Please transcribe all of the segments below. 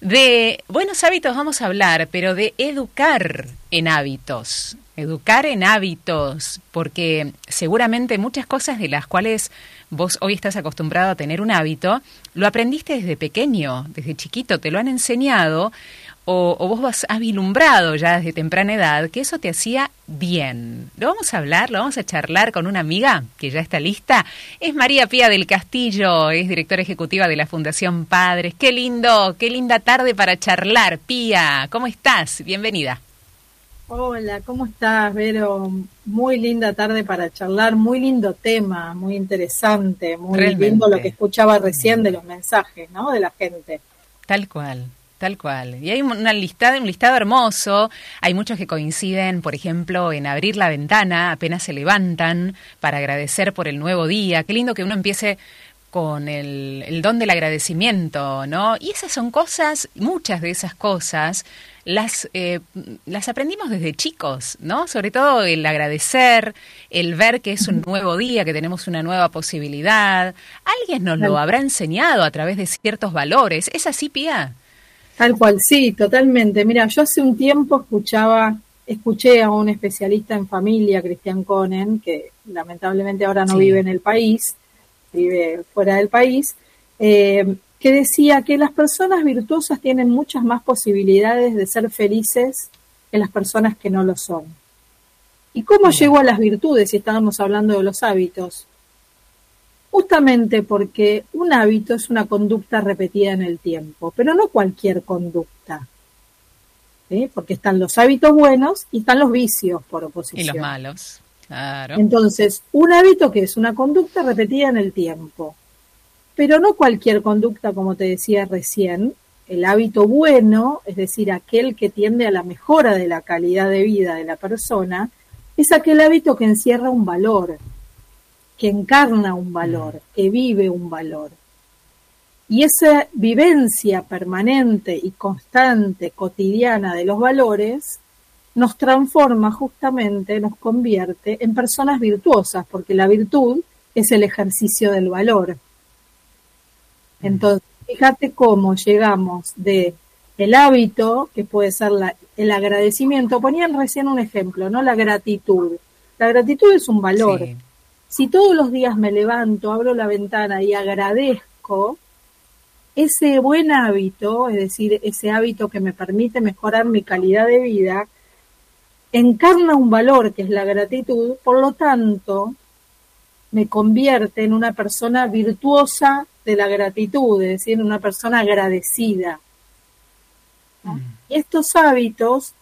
De buenos hábitos vamos a hablar, pero de educar en hábitos. Educar en hábitos, porque seguramente muchas cosas de las cuales vos hoy estás acostumbrado a tener un hábito, lo aprendiste desde pequeño, desde chiquito, te lo han enseñado o, vos vas, has vilumbrado ya desde temprana edad que eso te hacía bien. Lo vamos a hablar, lo vamos a charlar con una amiga que ya está lista. Es María Pía del Castillo, es directora ejecutiva de la Fundación Padres. Qué lindo, qué linda tarde para charlar. Pía, ¿cómo estás? Bienvenida. Hola, ¿cómo estás, Vero? Muy linda tarde para charlar, muy lindo tema, muy interesante, muy lindo lo que escuchaba recién de los mensajes, ¿no? De la gente. Tal cual. Tal cual. Y hay una lista, un listado hermoso. Hay muchos que coinciden, por ejemplo, en abrir la ventana apenas se levantan para agradecer por el nuevo día. Qué lindo que uno empiece con el, el don del agradecimiento, ¿no? Y esas son cosas, muchas de esas cosas, las, eh, las aprendimos desde chicos, ¿no? Sobre todo el agradecer, el ver que es un nuevo día, que tenemos una nueva posibilidad. Alguien nos lo habrá enseñado a través de ciertos valores. ¿Es así, Pía? Tal cual, sí, totalmente. Mira, yo hace un tiempo escuchaba, escuché a un especialista en familia, Cristian Conen, que lamentablemente ahora no vive en el país, vive fuera del país, eh, que decía que las personas virtuosas tienen muchas más posibilidades de ser felices que las personas que no lo son. ¿Y cómo llegó a las virtudes si estábamos hablando de los hábitos? Justamente porque un hábito es una conducta repetida en el tiempo, pero no cualquier conducta. Porque están los hábitos buenos y están los vicios por oposición. Y los malos, claro. Entonces, un hábito que es una conducta repetida en el tiempo, pero no cualquier conducta, como te decía recién. El hábito bueno, es decir, aquel que tiende a la mejora de la calidad de vida de la persona, es aquel hábito que encierra un valor, que encarna un valor, mm. que vive un valor. Y esa vivencia permanente y constante, cotidiana de los valores, nos transforma justamente, nos convierte en personas virtuosas, porque la virtud es el ejercicio del valor. Mm. Entonces, fíjate cómo llegamos de el hábito, que puede ser el agradecimiento. Ponían recién un ejemplo, ¿no? La gratitud. La gratitud es un valor. Si todos los días me levanto, abro la ventana y agradezco, ese buen hábito, es decir, ese hábito que me permite mejorar mi calidad de vida, encarna un valor que es la gratitud, por lo tanto, me convierte en una persona virtuosa de la gratitud, es decir, en una persona agradecida. Mm. Y estos hábitos,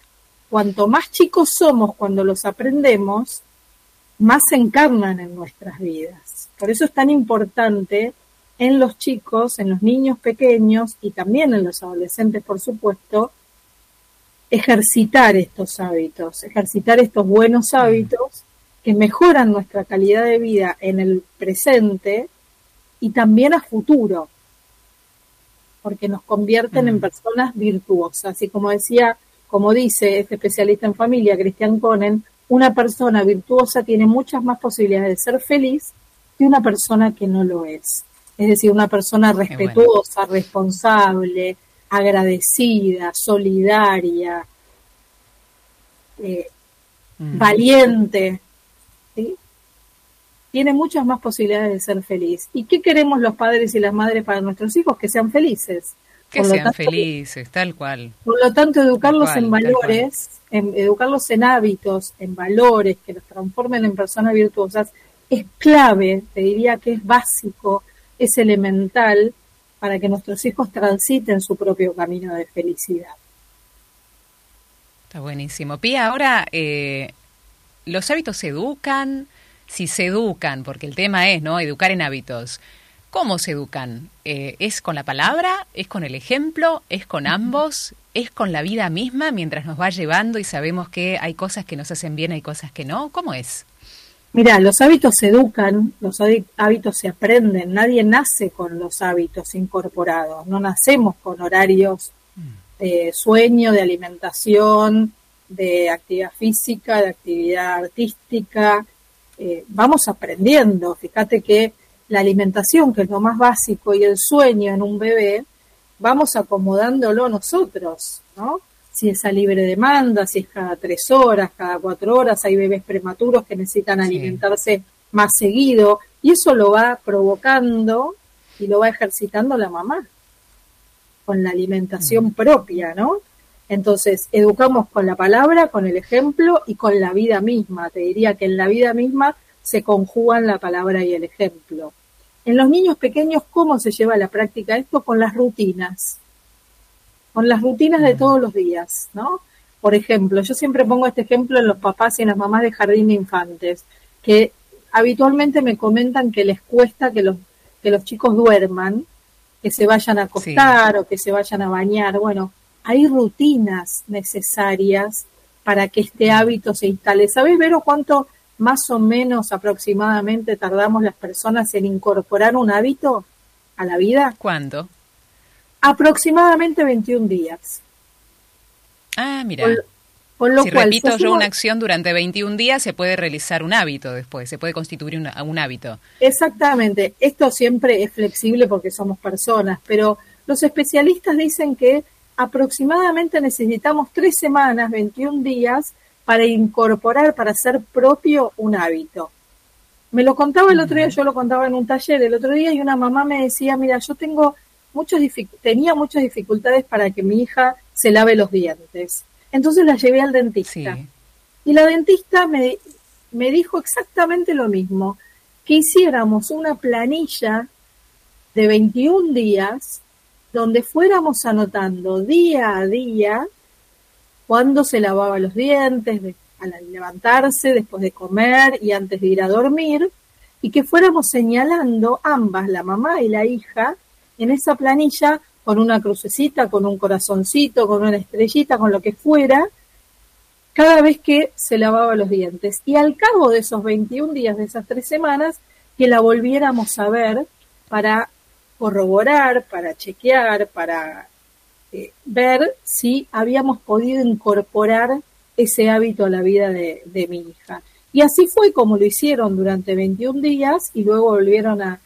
cuanto más chicos somos cuando los aprendemos, más se encarnan en nuestras vidas. Por eso es tan importante en los chicos, en los niños pequeños y también en los adolescentes, por supuesto, ejercitar estos hábitos, ejercitar estos buenos mm. hábitos que mejoran nuestra calidad de vida en el presente y también a futuro, porque nos convierten en mm. personas virtuosas. Y como decía, como dice este especialista en familia, Cristian Conen, una persona virtuosa tiene muchas más posibilidades de ser feliz que una persona que no lo es. Es decir, una persona respetuosa, responsable, agradecida, solidaria, eh, mm. valiente, ¿sí? tiene muchas más posibilidades de ser feliz. ¿Y qué queremos los padres y las madres para nuestros hijos? Que sean felices. Que sean felices, tal cual. Por lo tanto, educarlos en valores, en, educarlos en hábitos, en valores que los transformen en personas virtuosas, es clave, te diría que es básico, es elemental para que nuestros hijos transiten su propio camino de felicidad. Está buenísimo. Pía, ahora, eh, ¿los hábitos se educan? Si se educan, porque el tema es, ¿no? Educar en hábitos. ¿Cómo se educan? Eh, ¿Es con la palabra? ¿Es con el ejemplo? ¿Es con ambos? ¿Es con la vida misma mientras nos va llevando y sabemos que hay cosas que nos hacen bien, hay cosas que no? ¿Cómo es? Mira, los hábitos se educan, los hábitos se aprenden. Nadie nace con los hábitos incorporados. No nacemos con horarios de sueño, de alimentación, de actividad física, de actividad artística. Eh, vamos aprendiendo. Fíjate que la alimentación, que es lo más básico, y el sueño en un bebé, vamos acomodándolo nosotros, ¿no? Si es a libre demanda, si es cada tres horas, cada cuatro horas, hay bebés prematuros que necesitan alimentarse más seguido, y eso lo va provocando y lo va ejercitando la mamá con la alimentación propia, ¿no? Entonces, educamos con la palabra, con el ejemplo y con la vida misma. Te diría que en la vida misma se conjugan la palabra y el ejemplo. En los niños pequeños, ¿cómo se lleva a la práctica esto? Con las rutinas. Con las rutinas de todos los días, ¿no? Por ejemplo, yo siempre pongo este ejemplo en los papás y en las mamás de jardín de infantes, que habitualmente me comentan que les cuesta que los, que los chicos duerman, que se vayan a acostar o que se vayan a bañar. Bueno, hay rutinas necesarias para que este hábito se instale. ¿Sabes, Vero, cuánto más o menos aproximadamente tardamos las personas en incorporar un hábito a la vida? ¿Cuándo? Aproximadamente 21 días. Ah, mira. si repito yo una acción durante 21 días, se puede realizar un hábito después, se puede constituir un hábito. Exactamente. Esto siempre es flexible porque somos personas, pero los especialistas dicen que aproximadamente necesitamos tres semanas, 21 días, para incorporar, para hacer propio un hábito. Me lo contaba el otro día, yo lo contaba en un taller el otro día y una mamá me decía, mira, yo tengo muchas tenía muchas dificultades para que mi hija se lave los dientes. Entonces la llevé al dentista. Y la dentista me, me dijo exactamente lo mismo, que hiciéramos una planilla de 21 días donde fuéramos anotando día a día cuándo se lavaba los dientes, al levantarse, después de comer y antes de ir a dormir, y que fuéramos señalando ambas, la mamá y la hija, en esa planilla con una crucecita, con un corazoncito, con una estrellita, con lo que fuera, cada vez que se lavaba los dientes. Y al cabo de esos 21 días, de esas tres semanas, que la volviéramos a ver para corroborar, para chequear, para eh, ver si habíamos podido incorporar ese hábito a la vida de, mi hija. Y así fue como lo hicieron durante 21 días y luego volvieron a,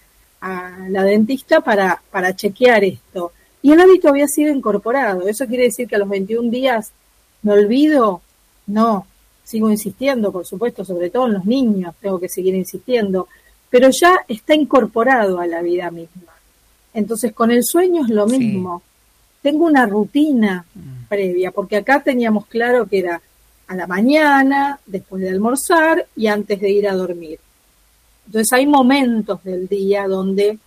la dentista para, para chequear esto. Y el hábito había sido incorporado. ¿Eso quiere decir que a los 21 días me olvido? No, sigo insistiendo, por supuesto, sobre todo en los niños, tengo que seguir insistiendo, pero ya está incorporado a la vida misma. Entonces, con el sueño es lo mismo. Tengo una rutina mm. previa, porque acá teníamos claro que era a la mañana, después de almorzar y antes de ir a dormir. Entonces hay momentos del día donde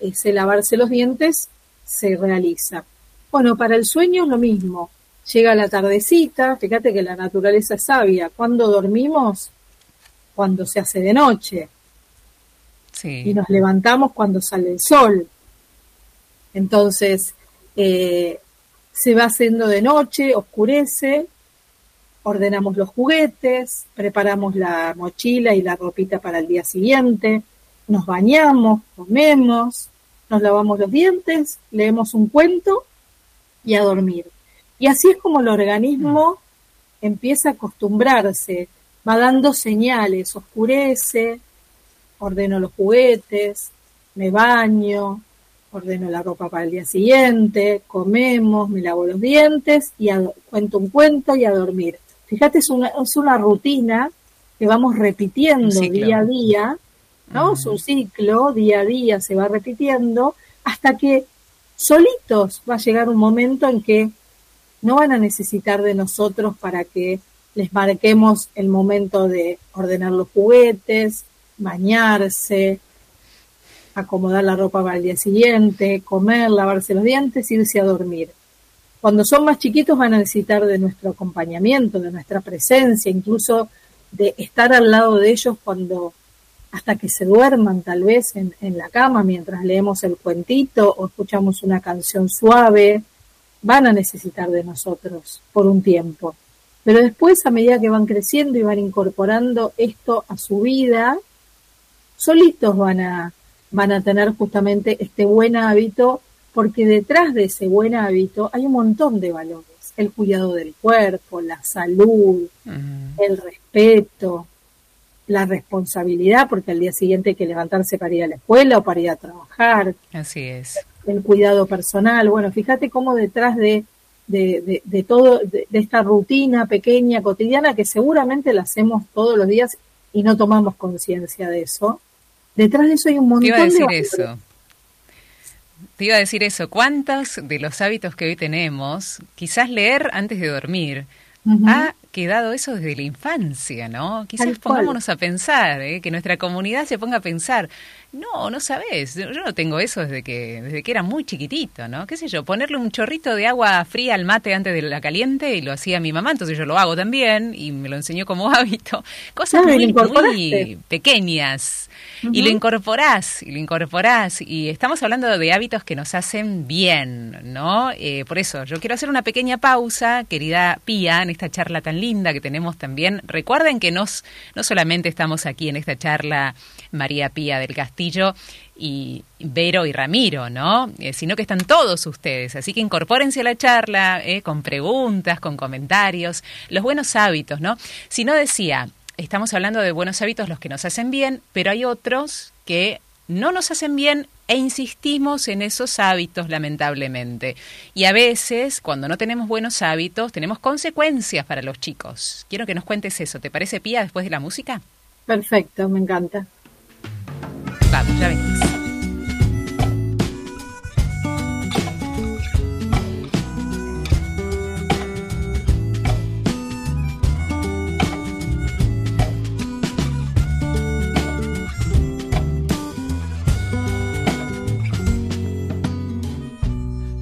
ese lavarse los dientes se realiza. Bueno, para el sueño es lo mismo. Llega la tardecita, fíjate que la naturaleza es sabia. ¿Cuándo dormimos? Cuando se hace de noche. Y nos levantamos cuando sale el sol. Entonces, eh, se va haciendo de noche, oscurece, ordenamos los juguetes, preparamos la mochila y la ropita para el día siguiente, nos bañamos, comemos, nos lavamos los dientes, leemos un cuento y a dormir. Y así es como el organismo empieza a acostumbrarse, va dando señales, oscurece, ordeno los juguetes, me baño, ordeno la ropa para el día siguiente, comemos, me lavo los dientes y cuento un cuento y a dormir. Fíjate, es una, es una rutina que vamos repitiendo día a día, ¿no? Es un ciclo, día a día se va repitiendo, hasta que solitos va a llegar un momento en que no van a necesitar de nosotros para que les marquemos el momento de ordenar los juguetes, bañarse, acomodar la ropa para el día siguiente, comer, lavarse los dientes, irse a dormir. Cuando son más chiquitos van a necesitar de nuestro acompañamiento, de nuestra presencia, incluso de estar al lado de ellos cuando hasta que se duerman tal vez en, en la cama mientras leemos el cuentito o escuchamos una canción suave, van a necesitar de nosotros por un tiempo. Pero después, a medida que van creciendo y van incorporando esto a su vida, solitos van a van a tener justamente este buen hábito, porque detrás de ese buen hábito hay un montón de valores. El cuidado del cuerpo, la salud, el respeto, la responsabilidad, porque al día siguiente hay que levantarse para ir a la escuela o para ir a trabajar. Así es. el cuidado personal. Bueno, fíjate cómo detrás de, de, de, todo, de, esta rutina pequeña, cotidiana, que seguramente la hacemos todos los días y no tomamos conciencia de eso, detrás de eso hay un montón Te iba a decir de... eso. Te iba a decir eso. ¿Cuántos de los hábitos que hoy tenemos, quizás leer antes de dormir, ha quedado eso desde la infancia, ¿no? Quizás pongámonos a pensar, ¿eh? que nuestra comunidad se ponga a pensar, no, no sabes, yo no tengo eso desde que desde que era muy chiquitito, ¿no? ¿Qué sé yo? Ponerle un chorrito de agua fría al mate antes de la caliente y lo hacía mi mamá, entonces yo lo hago también y me lo enseñó como hábito. Cosas muy, muy, pequeñas. Y lo incorporás, y lo incorporás. Y estamos hablando de hábitos que nos hacen bien, ¿no? Eh, por eso, yo quiero hacer una pequeña pausa, querida Pía, en esta charla tan linda que tenemos también. Recuerden que nos, no solamente estamos aquí en esta charla María Pía del Castillo y Vero y Ramiro, ¿no? Eh, sino que están todos ustedes. Así que incorpórense a la charla eh, con preguntas, con comentarios, los buenos hábitos, ¿no? Si no decía, estamos hablando de buenos hábitos los que nos hacen bien, pero hay otros que no nos hacen bien e insistimos en esos hábitos lamentablemente. Y a veces, cuando no tenemos buenos hábitos, tenemos consecuencias para los chicos. Quiero que nos cuentes eso. ¿Te parece, Pía, después de la música? Perfecto, me encanta. Ya venís.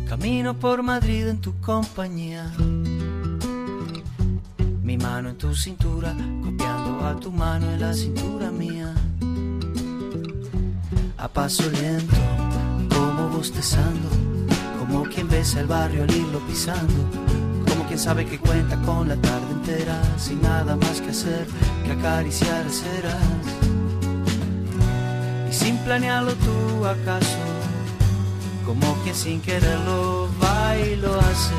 Camino por Madrid en tu compañía. Mi mano en tu cintura, copiando a tu mano en la cintura mía a paso lento, como bostezando, como quien besa el barrio al pisando, como quien sabe que cuenta con la tarde entera, sin nada más que hacer que acariciar ceras. Y sin planearlo tú acaso, como quien sin quererlo va y lo hace,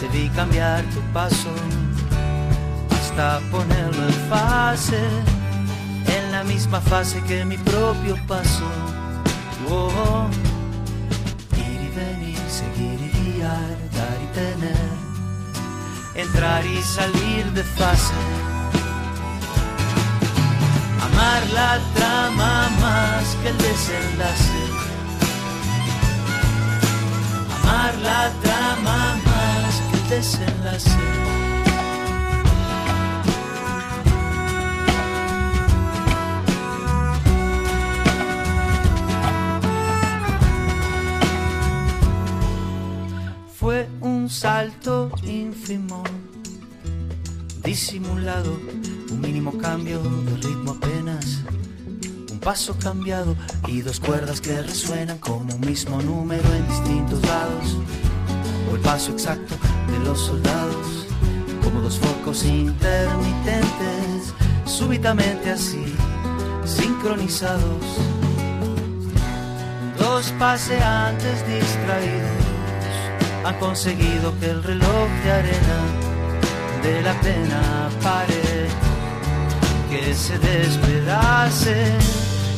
te vi cambiar tu paso hasta ponerlo en fase misma fase que mi propio paso. Oh, ir y venir, seguir y guiar, dar y tener, entrar y salir de fase. Amar la trama más que el desenlace. Amar la trama más que el desenlace. Salto ínfimo, disimulado, un mínimo cambio de ritmo apenas, un paso cambiado y dos cuerdas que resuenan como un mismo número en distintos lados, o el paso exacto de los soldados, como dos focos intermitentes, súbitamente así, sincronizados, dos paseantes distraídos han conseguido que el reloj de arena de la pena pare, que se despedace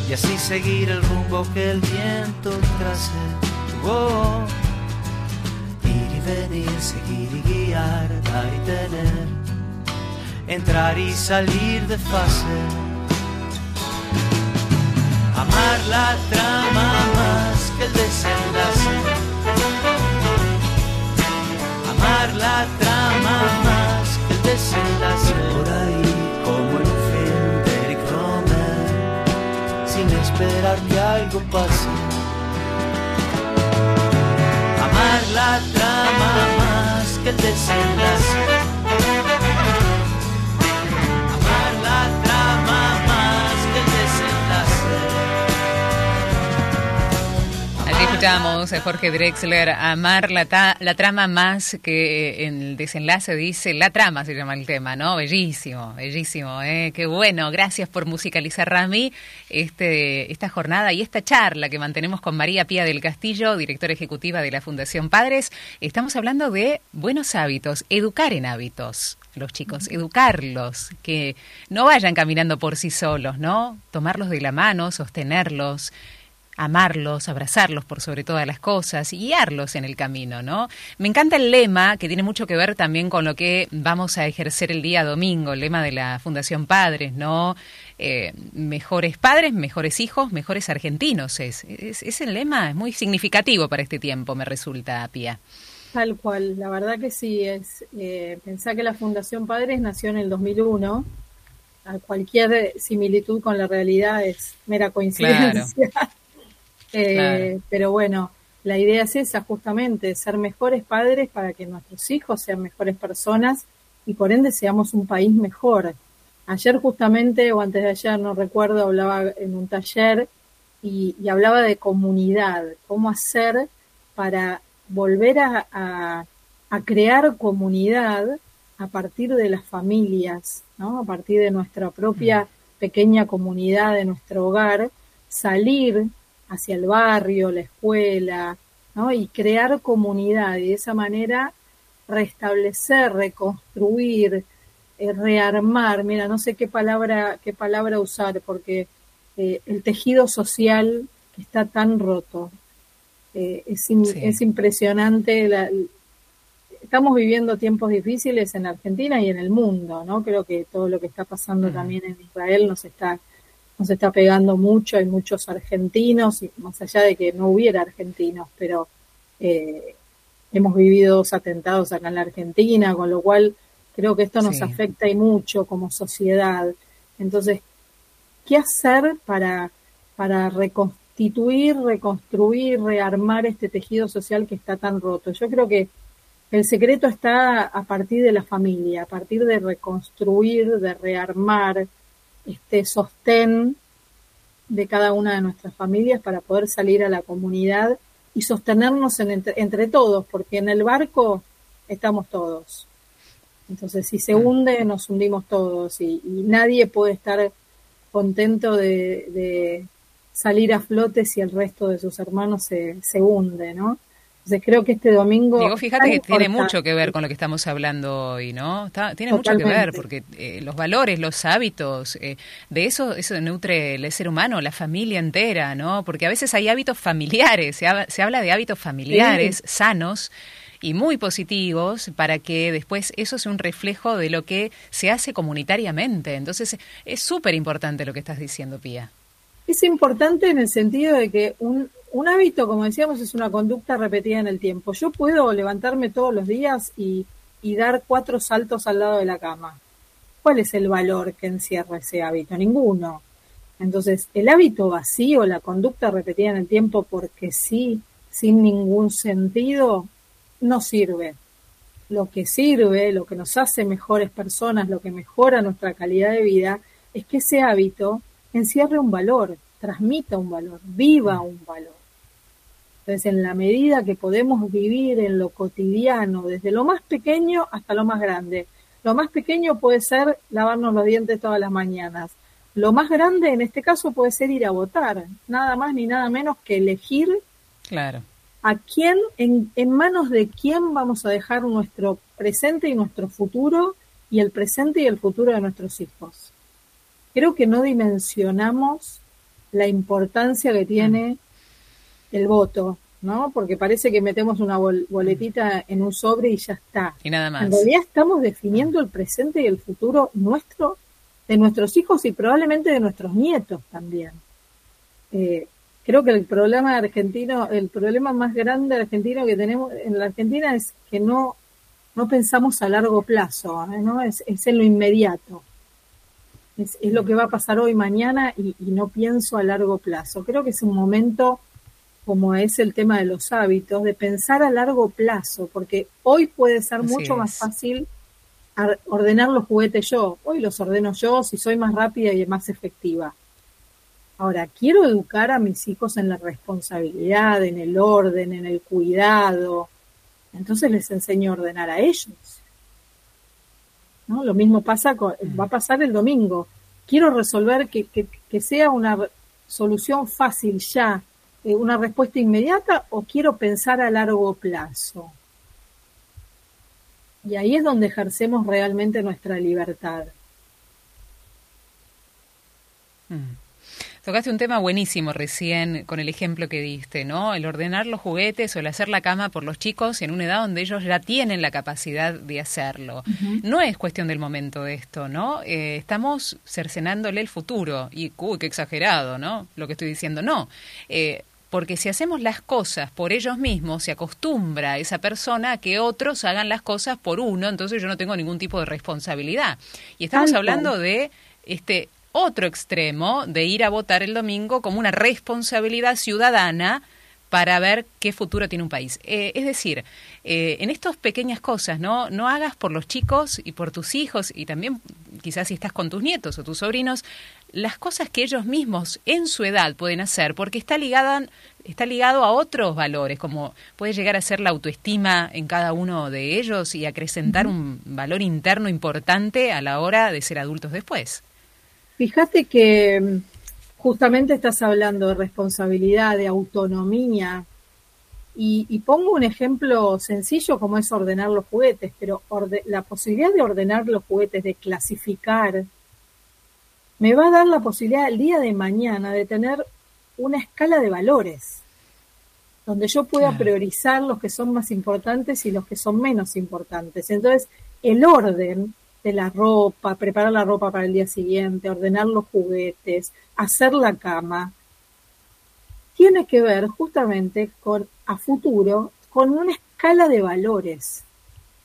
y así seguir el rumbo que el viento trace. Oh, ir y venir, seguir y guiar, dar y tener, entrar y salir de fase. Amar la trama más que el desenlace la trama más que el desenlace por ahí, como en un film de Eric Romer, sin esperar que algo pase. Amar la trama más que el desenlace. Escuchamos a Jorge Drexler amar la, la trama más que en el desenlace dice la trama se llama el tema, ¿no? Bellísimo, bellísimo, ¿eh? Qué bueno, gracias por musicalizar Rami este, esta jornada y esta charla que mantenemos con María Pía del Castillo, directora ejecutiva de la Fundación Padres. Estamos hablando de buenos hábitos, educar en hábitos los chicos, educarlos, que no vayan caminando por sí solos, ¿no? Tomarlos de la mano, sostenerlos, amarlos, abrazarlos por sobre todas las cosas y guiarlos en el camino, ¿no? Me encanta el lema que tiene mucho que ver también con lo que vamos a ejercer el día domingo, el lema de la Fundación Padres, ¿no? Eh, mejores padres, mejores hijos, mejores argentinos. Es, es, el lema, es muy significativo para este tiempo, me resulta, Pía. Tal cual, la verdad que sí, es eh, pensar que la Fundación Padres nació en el 2001, a cualquier similitud con la realidad es mera coincidencia. Eh, pero bueno, la idea es esa, justamente, ser mejores padres para que nuestros hijos sean mejores personas y por ende seamos un país mejor. Ayer justamente, o antes de ayer, no recuerdo, hablaba en un taller y, hablaba de comunidad, cómo hacer para volver a, crear comunidad a partir de las familias, ¿no? a partir de nuestra propia mm. pequeña comunidad, de nuestro hogar, salir hacia el barrio, la escuela, ¿no? y crear comunidad y de esa manera restablecer, reconstruir, eh, rearmar, mira, no sé qué palabra, qué palabra usar, porque eh, el tejido social está tan roto. Eh, es, es, impresionante. estamos viviendo tiempos difíciles en Argentina y en el mundo, ¿no? Creo que todo lo que está pasando también en Israel nos está, nos está pegando mucho. Hay muchos argentinos, y más allá de que no hubiera argentinos, pero hemos vivido dos atentados acá en la Argentina, con lo cual Creo que esto nos afecta y mucho como sociedad. Entonces, ¿qué hacer para, para reconstituir, reconstruir, rearmar este tejido social que está tan roto? Yo creo que el secreto está a partir de la familia, a partir de reconstruir, de rearmar este sostén de cada una de nuestras familias para poder salir a la comunidad y sostenernos entre todos, porque en el barco estamos todos. Entonces, si se hunde, nos hundimos todos y, nadie puede estar contento de, salir a flote si el resto de sus hermanos se, se hunde, ¿no? Entonces, creo que este domingo... Digo, fíjate que tiene mucho que ver con lo que estamos hablando hoy, ¿no? tiene mucho que ver, porque eh, los valores, los hábitos, eh, de eso, eso nutre el ser humano, la familia entera, ¿no? Porque a veces hay hábitos familiares, se, habla, de hábitos familiares sanos, y muy positivos para que después eso sea un reflejo de lo que se hace comunitariamente. Entonces es súper importante lo que estás diciendo, Pía. Es importante en el sentido de que un, un hábito, como decíamos, es una conducta repetida en el tiempo. Yo puedo levantarme todos los días y, dar cuatro saltos al lado de la cama. ¿Cuál es el valor que encierra ese hábito? Ninguno. Entonces, el hábito vacío, la conducta repetida en el tiempo porque sí, sin ningún sentido, no sirve. Lo que sirve, lo que nos hace mejores personas, lo que mejora nuestra calidad de vida, es que ese hábito encierre un valor, transmita un valor, viva un valor. Entonces, en la medida que podemos vivir en lo cotidiano, desde lo más pequeño hasta lo más grande, lo más pequeño puede ser lavarnos los dientes todas las mañanas. Lo más grande en este caso puede ser ir a votar, nada más ni nada menos que elegir claro a quién, en, en manos de quién vamos a dejar nuestro presente y nuestro futuro y el presente y el futuro de nuestros hijos. Creo que no dimensionamos la importancia que tiene el voto, ¿no? Porque parece que metemos una boletita en un sobre y ya está. Y nada más. En realidad estamos definiendo el presente y el futuro nuestro, de nuestros hijos y probablemente de nuestros nietos también. Eh, creo que el problema argentino, el problema más grande argentino que tenemos en la Argentina es que no, no pensamos a largo plazo, ¿eh? ¿no? Es, es, en lo inmediato. Es, es, lo que va a pasar hoy, mañana y, no pienso a largo plazo. Creo que es un momento, como es el tema de los hábitos, de pensar a largo plazo, porque hoy puede ser mucho más fácil ordenar los juguetes yo. Hoy los ordeno yo si soy más rápida y más efectiva Ahora, quiero educar a mis hijos en la responsabilidad, en el orden, en el cuidado. Entonces les enseño a ordenar a ellos. ¿No? Lo mismo pasa con, va a pasar el domingo. Quiero resolver que, que, sea una solución fácil ya, eh, una respuesta inmediata, o quiero pensar a largo plazo. Y ahí es donde ejercemos realmente nuestra libertad. Mm. Tocaste un tema buenísimo recién con el ejemplo que diste, ¿no? El ordenar los juguetes o el hacer la cama por los chicos en una edad donde ellos ya tienen la capacidad de hacerlo. No es cuestión del momento esto, ¿no? Eh, estamos cercenándole el futuro y, uy, qué exagerado, ¿no? Lo que estoy diciendo, no. Eh, porque si hacemos las cosas por ellos mismos, se acostumbra esa persona a que otros hagan las cosas por uno, entonces yo no tengo ningún tipo de responsabilidad. Y estamos hablando de este otro extremo de ir a votar el domingo como una responsabilidad ciudadana para ver qué futuro tiene un país. Eh, es decir, eh, en estas pequeñas cosas, ¿no? No hagas por los chicos y por tus hijos y también quizás si estás con tus nietos o tus sobrinos, las cosas que ellos mismos en su edad pueden hacer, porque está, ligada, está ligado a otros valores, como puede llegar a ser la autoestima en cada uno de ellos y acrecentar un valor interno importante a la hora de ser adultos después. Fíjate que mm, justamente estás hablando de responsabilidad, de autonomía, y, pongo un ejemplo sencillo como es ordenar los juguetes, pero la posibilidad de ordenar los juguetes, de clasificar, me va a dar la posibilidad el día de mañana de tener una escala de valores, donde yo pueda priorizar los que son más importantes y los que son menos importantes. Entonces, el orden de la ropa, preparar la ropa para el día siguiente, ordenar los juguetes, hacer la cama, tiene que ver justamente con a futuro con una escala de valores.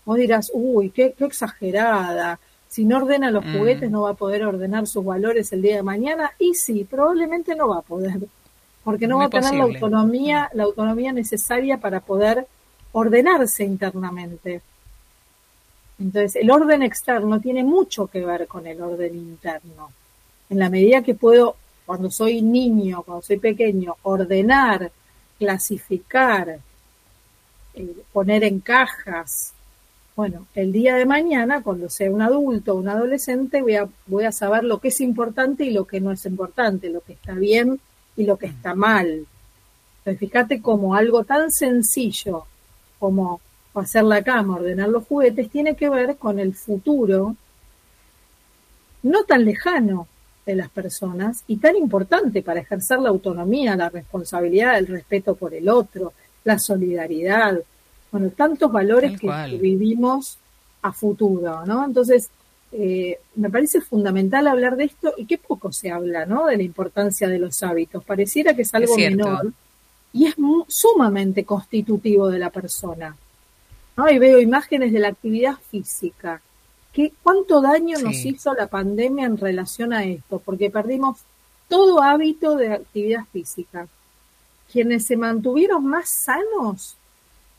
Vos dirás, uy, qué, exagerada. Si no ordena los mm. juguetes no va a poder ordenar sus valores el día de mañana. Y sí, probablemente no va a poder, porque no va a tener la autonomía, la autonomía necesaria para poder ordenarse internamente. Entonces, el orden externo tiene mucho que ver con el orden interno. En la medida que puedo, cuando soy niño, cuando soy pequeño, ordenar, clasificar, eh, poner en cajas, bueno, el día de mañana, cuando sea un adulto o un adolescente, voy a, voy a saber lo que es importante y lo que no es importante, lo que está bien y lo que está mal. Entonces, fíjate como algo tan sencillo como hacer la cama, ordenar los juguetes, tiene que ver con el futuro no tan lejano de las personas y tan importante para ejercer la autonomía, la responsabilidad, el respeto por el otro, la solidaridad, bueno, tantos valores que, vivimos a futuro, ¿no? Entonces, eh, me parece fundamental hablar de esto y qué poco se habla, ¿no? De la importancia de los hábitos. Pareciera que es algo menor y es sumamente constitutivo de la persona. Y veo imágenes de la actividad física. ¿Qué, ¿Cuánto daño nos hizo la pandemia en relación a esto? Porque perdimos todo hábito de actividad física. Quienes se mantuvieron más sanos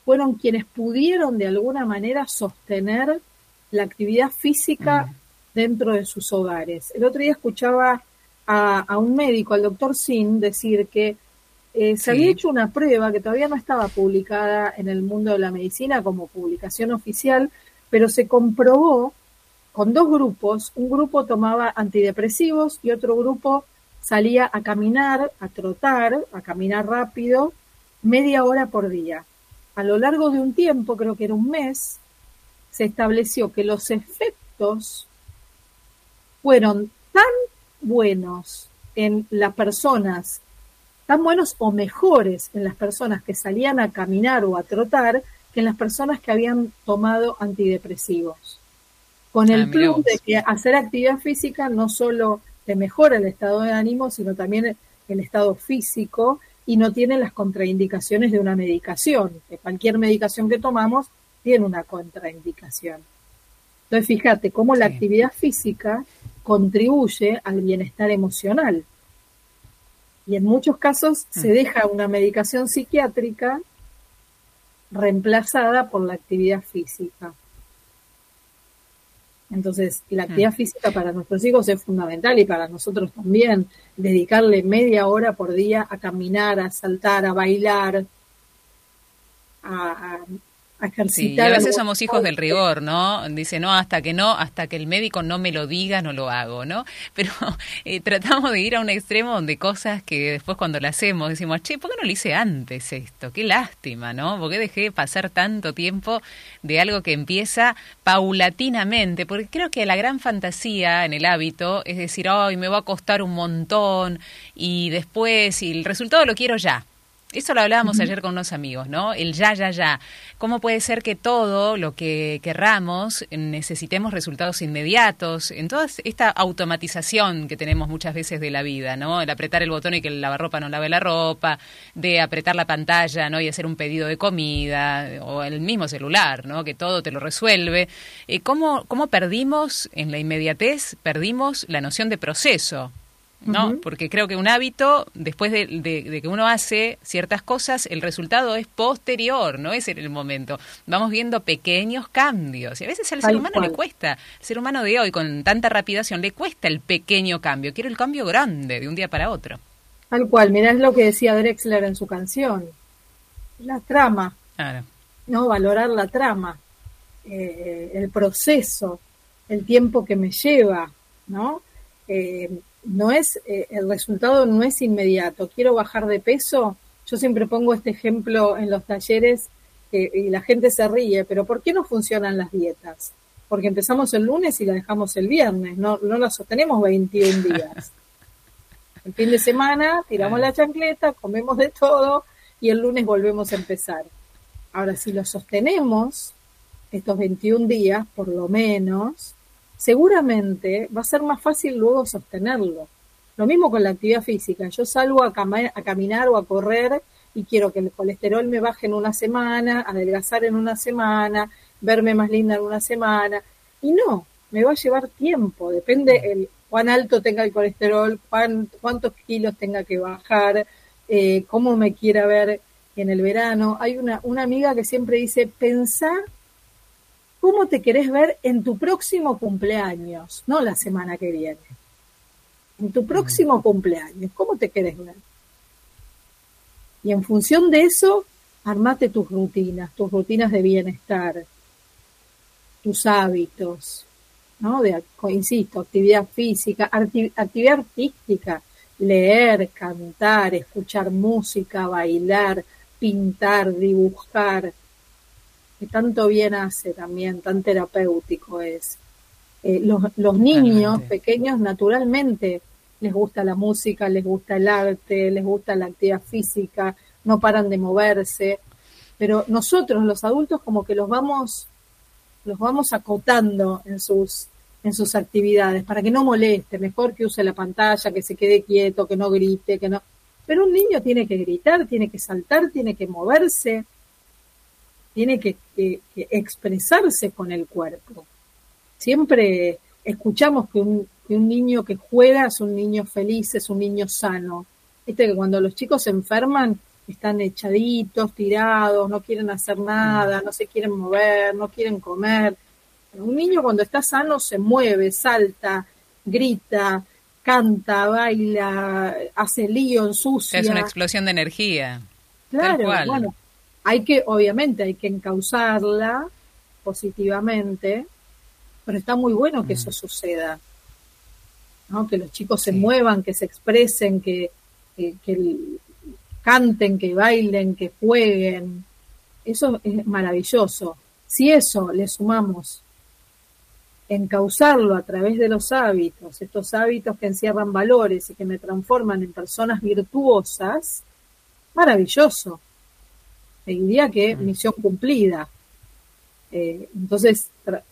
fueron quienes pudieron de alguna manera sostener la actividad física dentro de sus hogares. El otro día escuchaba a, a un médico, al doctor Sin, decir que eh, se había hecho una prueba que todavía no estaba publicada en el mundo de la medicina como publicación oficial, pero se comprobó con dos grupos. Un grupo tomaba antidepresivos y otro grupo salía a caminar, a trotar, a caminar rápido, media hora por día. A lo largo de un tiempo, creo que era un mes, se estableció que los efectos fueron tan buenos en las personas tan buenos o mejores en las personas que salían a caminar o a trotar que en las personas que habían tomado antidepresivos. Con el ah, plus de que hacer actividad física no solo te mejora el estado de ánimo, sino también el estado físico y no tiene las contraindicaciones de una medicación, que cualquier medicación que tomamos tiene una contraindicación. Entonces, fíjate cómo la actividad física contribuye al bienestar emocional y en muchos casos se mm. deja una medicación psiquiátrica reemplazada por la actividad física. Entonces, la mm. actividad física para nuestros hijos es fundamental y para nosotros también. Dedicarle media hora por día a caminar, a saltar, a bailar, a, Sí, a veces somos hijos del rigor, ¿no? Dice, no, hasta que no, hasta que el médico no me lo diga, no lo hago, ¿no? Pero eh, tratamos de ir a un extremo donde cosas que después cuando las hacemos decimos, che, ¿por qué no lo hice antes esto? Qué lástima, ¿no? ¿Por qué dejé pasar tanto tiempo de algo que empieza paulatinamente? Porque creo que la gran fantasía en el hábito es decir, ay, me va a costar un montón y después, y el resultado lo quiero ya. Eso lo hablábamos ayer con unos amigos, ¿no? El ya, ya, ya. ¿Cómo puede ser que todo lo que querramos necesitemos resultados inmediatos? En toda esta automatización que tenemos muchas veces de la vida, ¿no? El apretar el botón y que el lavarropa no lave la ropa, de apretar la pantalla, ¿no? Y hacer un pedido de comida, o el mismo celular, ¿no? Que todo te lo resuelve. Eh, ¿Cómo, ¿Cómo perdimos en la inmediatez? Perdimos la noción de proceso. ¿No? Porque creo que un hábito, después de, que uno hace ciertas cosas, el resultado es posterior, no es en el momento. Vamos viendo pequeños cambios. Y a veces al ser humano le cuesta, al ser humano de hoy, con tanta rapidación, le cuesta el pequeño cambio. Quiero el cambio grande, de un día para otro. Tal cual, mirá, es lo que decía Drexler en su canción. La trama. No, valorar la trama, eh, el proceso, el tiempo que me lleva, ¿no? Eh, no es, eh, el resultado no es inmediato. Quiero bajar de peso. Yo siempre pongo este ejemplo en los talleres y la gente se ríe, pero ¿por qué no funcionan las dietas? Porque empezamos el lunes y la dejamos el viernes, no, no la sostenemos 21 días. El fin de semana tiramos la chancleta, comemos de todo y el lunes volvemos a empezar. Ahora, si lo sostenemos estos 21 días, por lo menos, seguramente va a ser más fácil luego sostenerlo. Lo mismo con la actividad física. Yo salgo a, a caminar o a correr y quiero que el colesterol me baje en una semana, adelgazar en una semana, verme más linda en una semana. Y no, me va a llevar tiempo, depende el cuán alto tenga el colesterol, cuántos kilos tenga que bajar, eh, cómo me quiera ver en el verano. Hay una, una amiga que siempre dice, pensar cómo te querés ver en tu próximo cumpleaños, no la semana que viene. En tu próximo cumpleaños, ¿cómo te querés ver? Y en función de eso, armate tus rutinas, tus rutinas de bienestar, tus hábitos, ¿no? De, insisto, actividad física, actividad artística, leer, cantar, escuchar música, bailar, pintar, dibujar, que tanto bien hace también, tan terapéutico es. Eh, los, los niños pequeños naturalmente les gusta la música, les gusta el arte, les gusta la actividad física, no paran de moverse, pero nosotros los adultos como que los vamos los vamos acotando en sus en sus actividades para que no moleste, mejor que use la pantalla, que se quede quieto, que no grite, que no. Pero un niño tiene que gritar, tiene que saltar, tiene que moverse, tiene que, expresarse con el cuerpo. Siempre escuchamos que un, niño que juega es un niño feliz, es un niño sano. Viste que cuando los chicos se enferman están echaditos, tirados, no quieren hacer nada, no se quieren mover, no quieren comer. Un niño cuando está sano se mueve, salta, grita, canta, baila, hace lío, ensucia. Es una explosión de energía. Claro, bueno, hay que, obviamente, hay que encauzarla positivamente, pero está muy bueno que eso mm. suceda, ¿no? Que los chicos se muevan, que se expresen, que, que, canten, que bailen, que jueguen. Eso es maravilloso. Si eso le sumamos encauzarlo a través de los hábitos, estos hábitos que encierran valores y que me transforman en personas virtuosas, maravilloso diría que misión cumplida. Eh, entonces,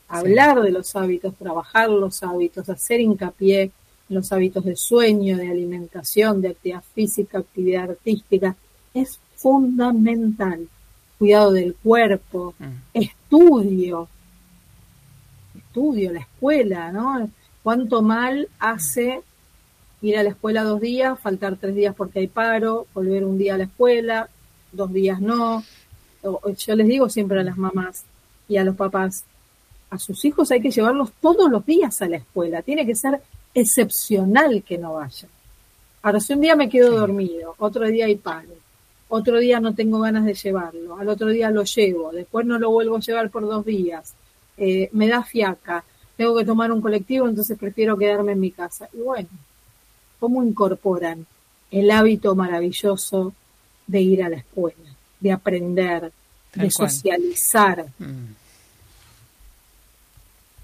hablar de los hábitos, trabajar los hábitos, hacer hincapié en los hábitos de sueño, de alimentación, de actividad física, actividad artística, es fundamental. Cuidado del cuerpo, mm. estudio, estudio, la escuela, ¿no? Cuánto mal hace ir a la escuela dos días, faltar tres días porque hay paro, volver un día a la escuela, dos días no. yo les digo siempre a las mamás y a los papás, a sus hijos hay que llevarlos todos los días a la escuela, tiene que ser excepcional que no vayan. Ahora, si un día me quedo dormido, otro día hay paro, otro día no tengo ganas de llevarlo, al otro día lo llevo, después no lo vuelvo a llevar por dos días, eh, me da fiaca, tengo que tomar un colectivo, entonces prefiero quedarme en mi casa. Y bueno, ¿cómo incorporan el hábito maravilloso de ir a la escuela, de aprender, de socializar? Mm.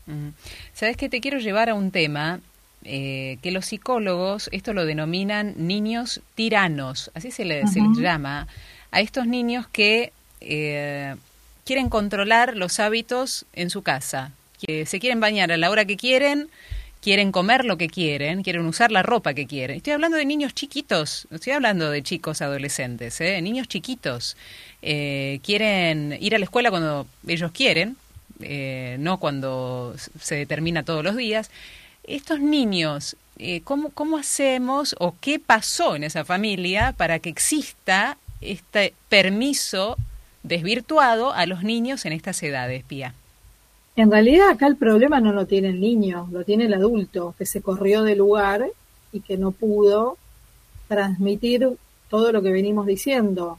Mm. Sabes que te quiero llevar a un tema eh, que los psicólogos esto lo denominan niños tiranos, así se, les llama, a estos niños que eh, quieren controlar los hábitos en su casa, que se quieren bañar a la hora que quieren, quieren comer lo que quieren, quieren usar la ropa que quieren. Estoy hablando de niños chiquitos, estoy hablando de chicos adolescentes, ¿eh? niños chiquitos. quieren ir a la escuela cuando ellos quieren, no cuando se determina todos los días estos niños, eh, ¿cómo, ¿cómo hacemos o qué pasó en esa familia para que exista este permiso desvirtuado a los niños en estas edades, Pía? En realidad acá el problema no lo tiene el niño, lo tiene el adulto, que se corrió del lugar y que no pudo transmitir todo lo que venimos diciendo,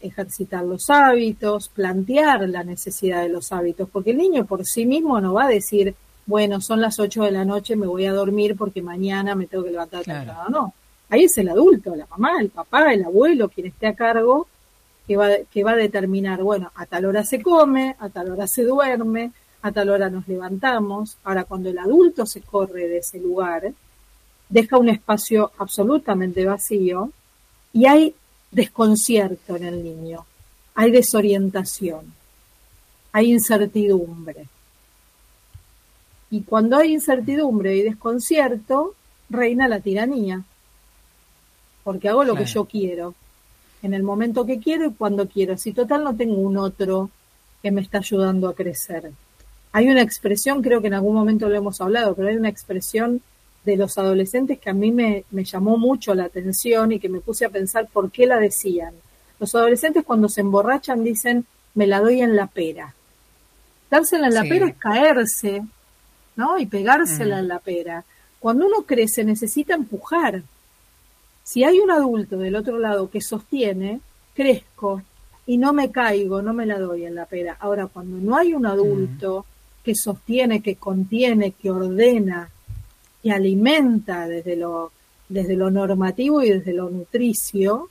ejercitar los hábitos, plantear la necesidad de los hábitos, porque el niño por sí mismo no va a decir, bueno, son las 8 de la noche, me voy a dormir porque mañana me tengo que levantar temprano. No, ahí es el adulto, la mamá, el papá, el abuelo, quien esté a cargo, que va, que va a determinar, bueno, a tal hora se come, a tal hora se duerme, a tal hora nos levantamos. Ahora, cuando el adulto se corre de ese lugar, deja un espacio absolutamente vacío y hay desconcierto en el niño, hay desorientación, hay incertidumbre. Y cuando hay incertidumbre y desconcierto, reina la tiranía. Porque hago lo que yo quiero, en el momento que quiero y cuando quiero. Si total no tengo un otro que me está ayudando a crecer. Hay una expresión, creo que en algún momento lo hemos hablado, pero hay una expresión de los adolescentes que a mí me, me llamó mucho la atención y que me puse a pensar por qué la decían. Los adolescentes cuando se emborrachan dicen, me la doy en la pera. Dársela en la pera es caerse, ¿no? Y pegársela en la pera. Cuando uno crece necesita empujar. Si hay un adulto del otro lado que sostiene, crezco y no me caigo, no me la doy en la pera. Ahora, cuando no hay un adulto que sostiene, que contiene, que ordena, que alimenta desde lo, desde lo normativo y desde lo nutricio,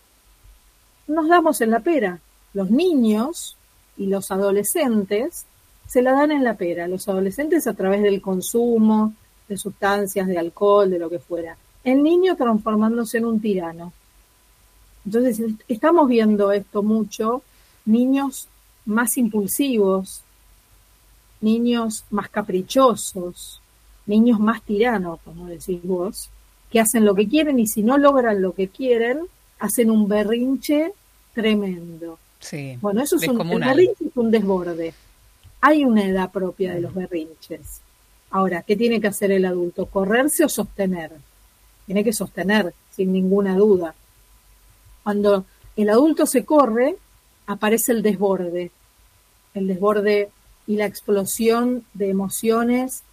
nos damos en la pera. Los niños y los adolescentes se la dan en la pera, los adolescentes a través del consumo de sustancias, de alcohol, de lo que fuera. El niño transformándose en un tirano. Entonces, estamos viendo esto mucho, niños más impulsivos, niños más caprichosos, niños más tiranos, como decís vos, que hacen lo que quieren y si no logran lo que quieren, hacen un berrinche tremendo. Sí, bueno, eso es un, el berrinche es un desborde hay una edad propia de los berrinches. Ahora, ¿qué tiene que hacer el adulto? ¿Correrse o sostener? Tiene que sostener, sin ninguna duda. Cuando el adulto se corre, aparece el desborde. El desborde y la explosión de emociones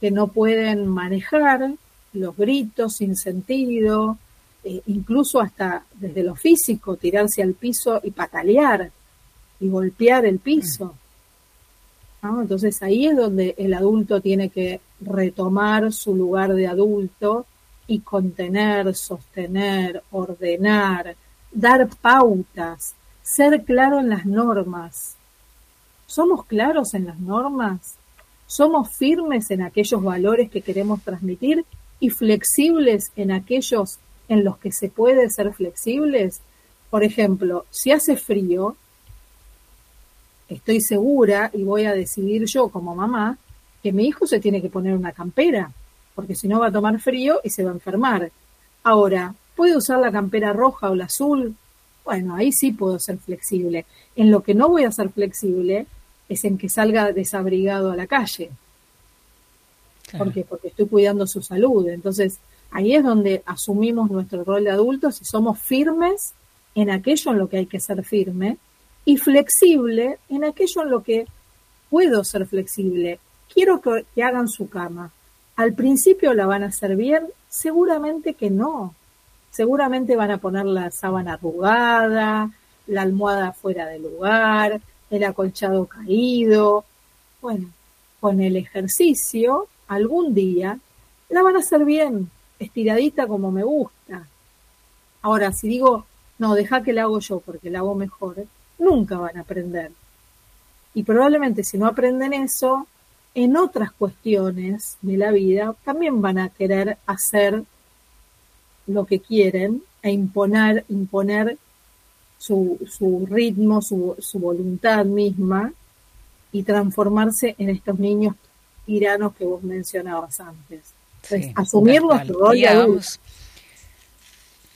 que no pueden manejar, los gritos sin sentido, eh, incluso hasta desde lo físico, tirarse al piso y patalear y golpear el piso. Entonces ahí es donde el adulto tiene que retomar su lugar de adulto y contener, sostener, ordenar, dar pautas, ser claro en las normas. ¿Somos claros en las normas? ¿Somos firmes en aquellos valores que queremos transmitir y flexibles en aquellos en los que se puede ser flexibles? Por ejemplo, si hace frío, estoy segura y voy a decidir yo como mamá que mi hijo se tiene que poner una campera, porque si no va a tomar frío y se va a enfermar. Ahora, ¿puede usar la campera roja o la azul? Bueno, ahí sí puedo ser flexible. En lo que no voy a ser flexible es en que salga desabrigado a la calle. ¿Por qué? Porque estoy cuidando su salud. Entonces, ahí es donde asumimos nuestro rol de adultos y somos firmes en aquello en lo que hay que ser firme y flexible en aquello en lo que puedo ser flexible. Quiero que, hagan su cama. Al principio la van a hacer bien, seguramente que no. Seguramente van a poner la sábana arrugada, la almohada fuera de lugar, el acolchado caído. Bueno, con el ejercicio, algún día la van a hacer bien, estiradita como me gusta. Ahora, si digo, no, deja que la hago yo porque la hago mejor, nunca van a aprender. Y probablemente si no aprenden eso, en otras cuestiones de la vida también van a querer hacer lo que quieren e imponer, imponer su, su ritmo, su, su voluntad misma y transformarse en estos niños tiranos que vos mencionabas antes. asumir nuestro rol de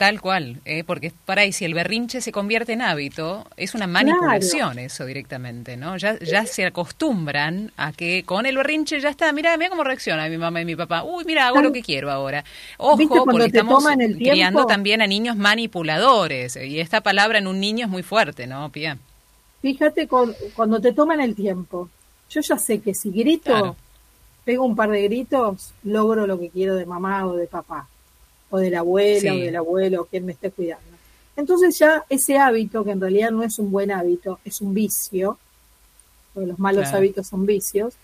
Tal cual, eh, porque para ahí si el berrinche se convierte en hábito, es una manipulación eso directamente, ¿no? Ya, ya se acostumbran a que con el berrinche ya está, mira, mira cómo reacciona mi mamá y mi papá, uy, mira, hago lo que quiero ahora. Ojo, porque estamos criando también a niños manipuladores, y esta palabra en un niño es muy fuerte, ¿no, Pia? Fíjate cuando te toman el tiempo, yo ya sé que si grito, pego un par de gritos, logro lo que quiero de mamá o de papá o de la abuela o del abuelo o quien me esté cuidando. Entonces ya ese hábito, que en realidad no es un buen hábito, es un vicio, porque los malos hábitos son vicios,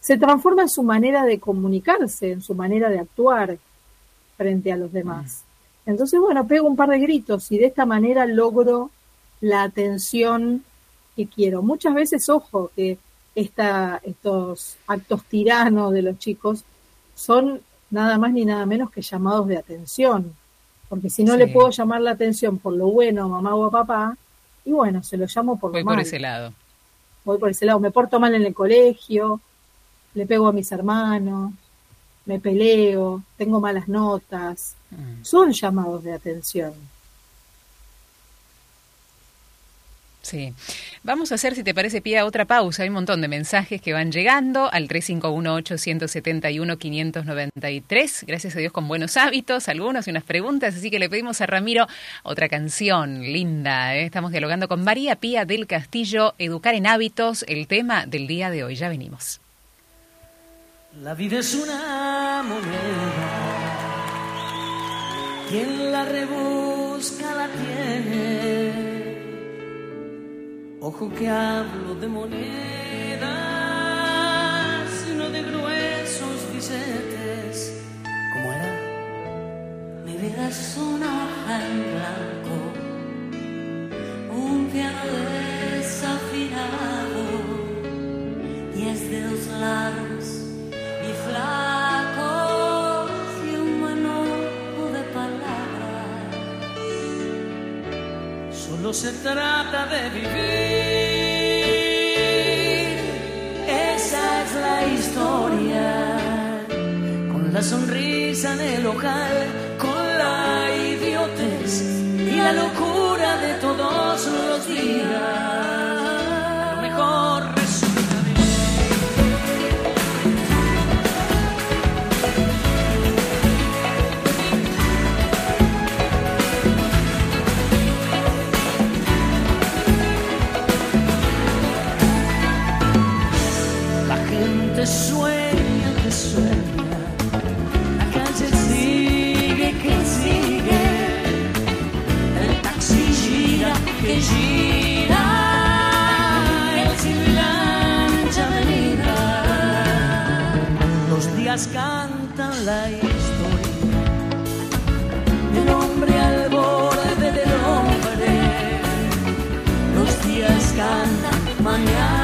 se transforma en su manera de comunicarse, en su manera de actuar frente a los demás. Mm. Entonces, bueno, pego un par de gritos y de esta manera logro la atención que quiero. Muchas veces, ojo, que esta, estos actos tiranos de los chicos son nada más ni nada menos que llamados de atención. Porque si no le puedo llamar la atención por lo bueno a mamá o a papá, y bueno, se lo llamo por Voy lo por ese lado. Voy por ese lado. Me porto mal en el colegio, le pego a mis hermanos, me peleo, tengo malas notas. Mm. Son llamados de atención. Sí. Vamos a hacer, si te parece, Pía, otra pausa. Hay un montón de mensajes que van llegando al 351-871-593. Gracias a Dios con buenos hábitos, algunos y unas preguntas. Así que le pedimos a Ramiro otra canción linda. ¿eh? Estamos dialogando con María Pía del Castillo, Educar en Hábitos, el tema del día de hoy. Ya venimos. La vida es una moneda. Quien la rebusca la tiene Ojo que hablo de monedas, no de gruesos billetes. ¿Cómo era? Mi vida es una hoja en blanco, un piano se trata de vivir. la sonrisa en el ojal, con la idiotez y la locura cantan la historia del hombre al borde del hombre. Los días cantan mañana.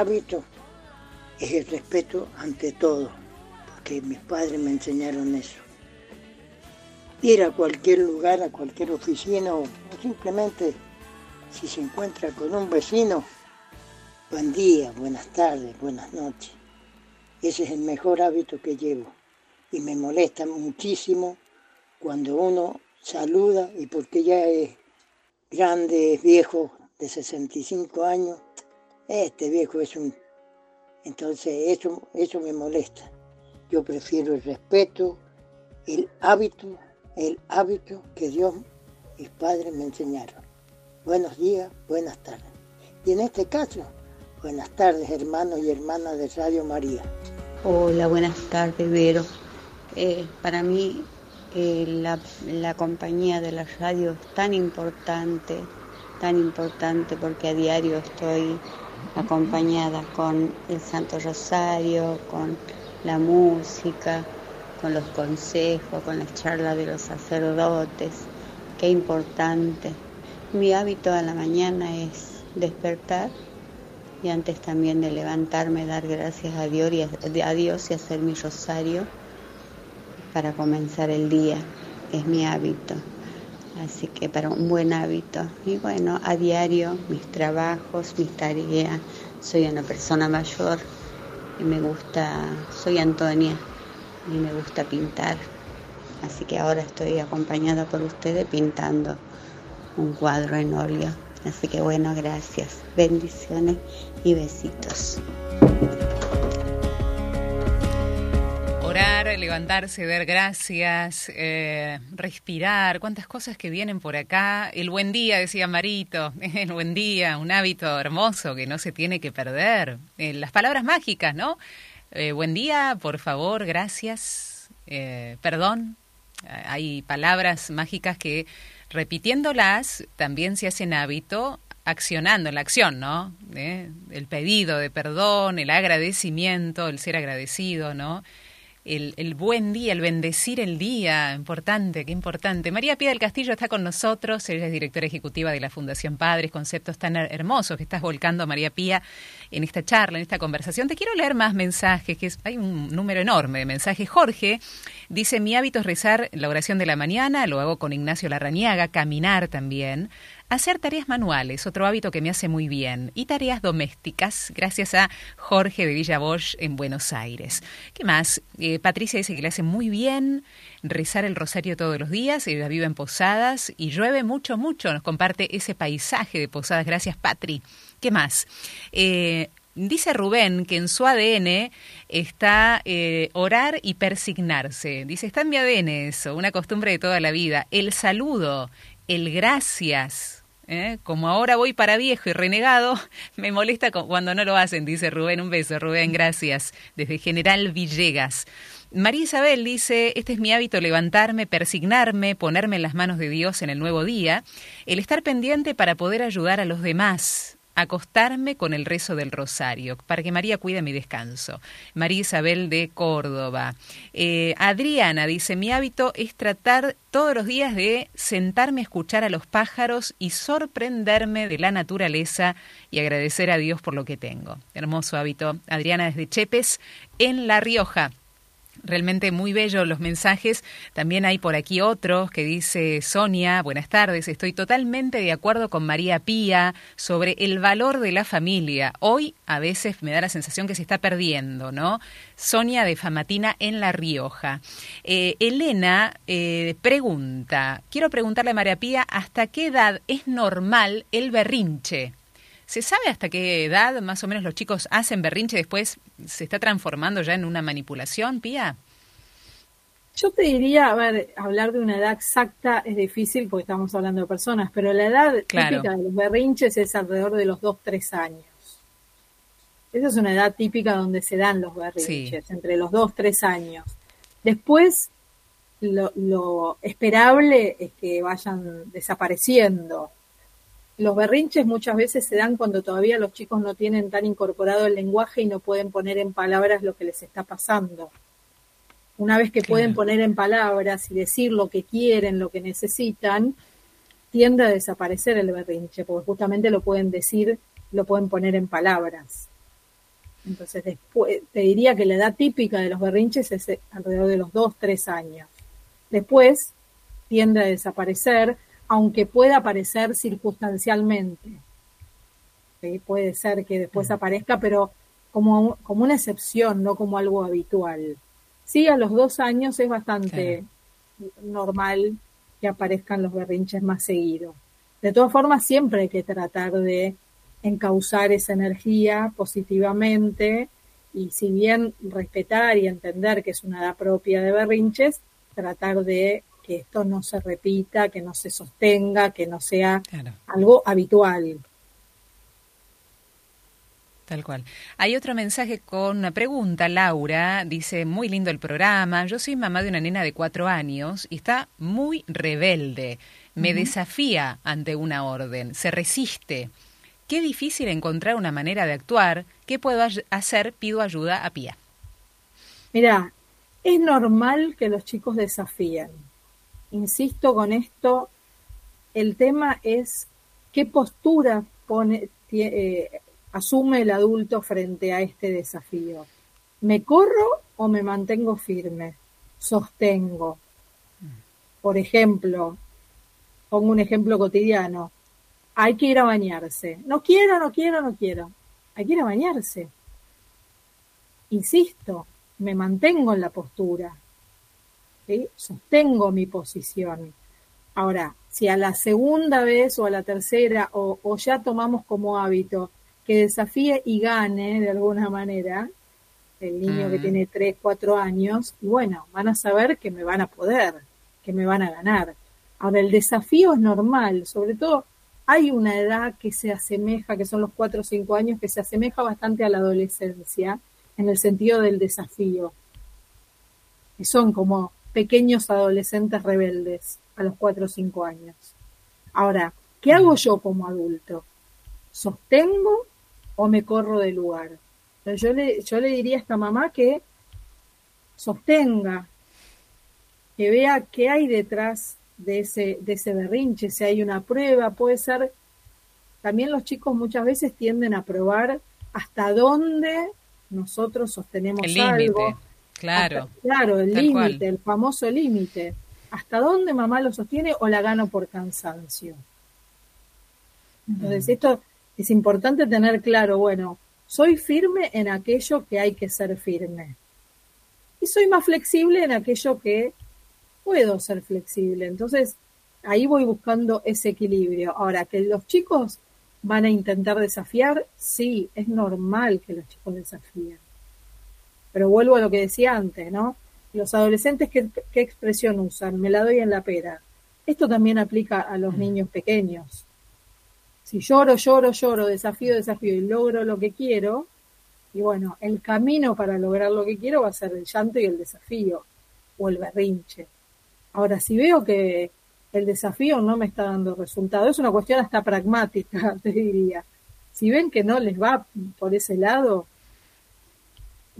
Hábito es el respeto ante todo, porque mis padres me enseñaron eso. Ir a cualquier lugar, a cualquier oficina o simplemente si se encuentra con un vecino, buen día, buenas tardes, buenas noches. Ese es el mejor hábito que llevo y me molesta muchísimo cuando uno saluda y porque ya es grande, es viejo, de 65 años, este viejo es un... Entonces eso, eso me molesta. Yo prefiero el respeto, el hábito, el hábito que Dios, mis padres me enseñaron. Buenos días, buenas tardes. Y en este caso, buenas tardes hermanos y hermanas de Radio María. Hola, buenas tardes, Vero. Eh, para mí eh, la, compañía de la radio es tan importante, tan importante porque a diario estoy acompañada con el Santo Rosario, con la música, con los consejos, con las charlas de los sacerdotes. Qué importante. Mi hábito a la mañana es despertar y antes también de levantarme dar gracias a Dios y a Dios y hacer mi rosario para comenzar el día, es mi hábito. Así que para un buen hábito. Y bueno, a diario, mis trabajos, mis tareas. Soy una persona mayor y me gusta, soy Antonia y me gusta pintar. Así que ahora estoy acompañada por ustedes pintando un cuadro en óleo. Así que bueno, gracias. Bendiciones y besitos. Levantarse, ver gracias, eh, respirar, cuántas cosas que vienen por acá. El buen día, decía Marito, el buen día, un hábito hermoso que no se tiene que perder. Eh, las palabras mágicas, ¿no? Eh, buen día, por favor, gracias, perdón. Hay palabras mágicas que repitiéndolas también se hacen hábito accionando la acción, ¿no? El pedido de perdón, el agradecimiento, el ser agradecido, ¿no? El, buen día, el bendecir el día, importante, qué importante. María Pía del Castillo está con nosotros, ella es directora ejecutiva de la Fundación Padres, conceptos tan hermosos que estás volcando, María Pía, en esta charla, en esta conversación. Te quiero leer más mensajes, que hay un número enorme de mensajes. Jorge dice, mi hábito es rezar la oración de la mañana, lo hago con Ignacio Larrañaga, caminar también. Hacer tareas manuales, otro hábito que me hace muy bien, y tareas domésticas, gracias a Jorge de Villa Bosch en Buenos Aires. ¿Qué más? Eh, Patricia dice que le hace muy bien rezar el rosario todos los días, ella vive en Posadas y llueve mucho, mucho. Nos comparte ese paisaje de Posadas. Gracias, Patri. ¿Qué más? Eh, Dice Rubén que en su ADN está eh, orar y persignarse. Dice, está en mi ADN eso, una costumbre de toda la vida. El saludo, el gracias, ¿eh? Como ahora voy para viejo y renegado, me molesta cuando no lo hacen, dice Rubén. Un beso, Rubén, gracias. Desde General Villegas. María Isabel dice, este es mi hábito levantarme, persignarme, ponerme en las manos de Dios en el nuevo día, el estar pendiente para poder ayudar a los demás, acostarme con el rezo del rosario, para que María cuide mi descanso. María Isabel de Córdoba. Eh, Adriana dice, mi hábito es tratar todos los días de sentarme a escuchar a los pájaros y sorprenderme de la naturaleza y agradecer a Dios por lo que tengo. Hermoso hábito. Adriana desde Chepes, en La Rioja. Realmente muy bello los mensajes. También hay por aquí otros que dice Sonia, buenas tardes, estoy totalmente de acuerdo con María Pía sobre el valor de la familia. Hoy a veces me da la sensación que se está perdiendo, ¿no? Sonia de Famatina en La Rioja. Eh, Elena eh, pregunta, quiero preguntarle a María Pía, ¿hasta qué edad es normal el berrinche? ¿Se sabe hasta qué edad más o menos los chicos hacen berrinche después se está transformando ya en una manipulación, Pía? Yo te diría, a ver, hablar de una edad exacta es difícil porque estamos hablando de personas, pero la edad típica de los berrinches es alrededor de los 2-3 años. Esa es una edad típica donde se dan los berrinches, entre los 2-3 años. Después, lo, lo esperable es que vayan desapareciendo los berrinches muchas veces se dan cuando todavía los chicos no tienen tan incorporado el lenguaje y no pueden poner en palabras lo que les está pasando. Una vez que pueden poner en palabras y decir lo que quieren, lo que necesitan, tiende a desaparecer el berrinche, porque justamente lo pueden decir, lo pueden poner en palabras. Entonces, después, te diría que la edad típica de los berrinches es alrededor de los 2, 3 años. Después tiende a desaparecer, aunque pueda aparecer circunstancialmente. Puede ser que después mm. aparezca, pero como, como una excepción, no como algo habitual. Sí, a los dos años es bastante normal que aparezcan los berrinches más seguido. De todas formas, siempre hay que tratar de encauzar esa energía positivamente y si bien respetar y entender que es una edad propia de berrinches, tratar de que esto no se repita, que no se sostenga, que no sea algo habitual. Tal cual. Hay otro mensaje con una pregunta. Laura dice, muy lindo el programa. Yo soy mamá de una nena de cuatro años y está muy rebelde. Me desafía ante una orden. Se resiste. Qué difícil encontrar una manera de actuar. ¿Qué puedo hacer? Pido ayuda a Pía. Mira, es normal que los chicos desafíen. Insisto con esto, el tema es qué postura eh, asume el adulto frente a este desafío? ¿Me corro o me mantengo firme? Sostengo. Por ejemplo, pongo un ejemplo cotidiano. Hay que ir a bañarse. No quiero, no quiero, no quiero. Hay que ir a bañarse. Insisto, me mantengo en la postura. Sostengo mi posición. Ahora, si a la segunda vez o a la tercera o, o ya tomamos como hábito que desafíe y gane de alguna manera, el niño que tiene 3, 4 años, y bueno, van a saber que me van a poder, que me van a ganar. Ahora, el desafío es normal, sobre todo hay una edad que se asemeja, que son los 4 o 5 años, que se asemeja bastante a la adolescencia, en el sentido del desafío, que son como pequeños adolescentes rebeldes a los 4 o 5 años. Ahora, ¿qué hago yo como adulto? ¿Sostengo o me corro del lugar. yo le, yo le diría a esta mamá que sostenga, que vea qué hay detrás de ese, de ese berrinche, si hay una prueba, puede ser, también los chicos muchas veces tienden a probar hasta dónde nosotros sostenemos el algo. Claro. claro, el límite, el famoso límite. ¿Hasta dónde mamá lo sostiene o la gano por cansancio? Entonces, mm. esto es importante tener claro, bueno, soy firme en aquello que hay que ser firme. Y soy más flexible en aquello que puedo ser flexible. Entonces, ahí voy buscando ese equilibrio. Ahora, que los chicos van a intentar desafiar, sí, es normal que los chicos desafíen. Pero vuelvo a lo que decía antes, ¿no? Los adolescentes, ¿qué, qué expresión usan? Me la doy en la pera. Esto también aplica a los mm. niños pequeños. Si lloro, lloro, lloro, desafío, desafío y logro lo que quiero, y bueno, el camino para lograr lo que quiero va a ser el llanto y el desafío, o el berrinche. Ahora, si veo que el desafío no me está dando resultado, es una cuestión hasta pragmática, te diría. Si ven que no les va por ese lado,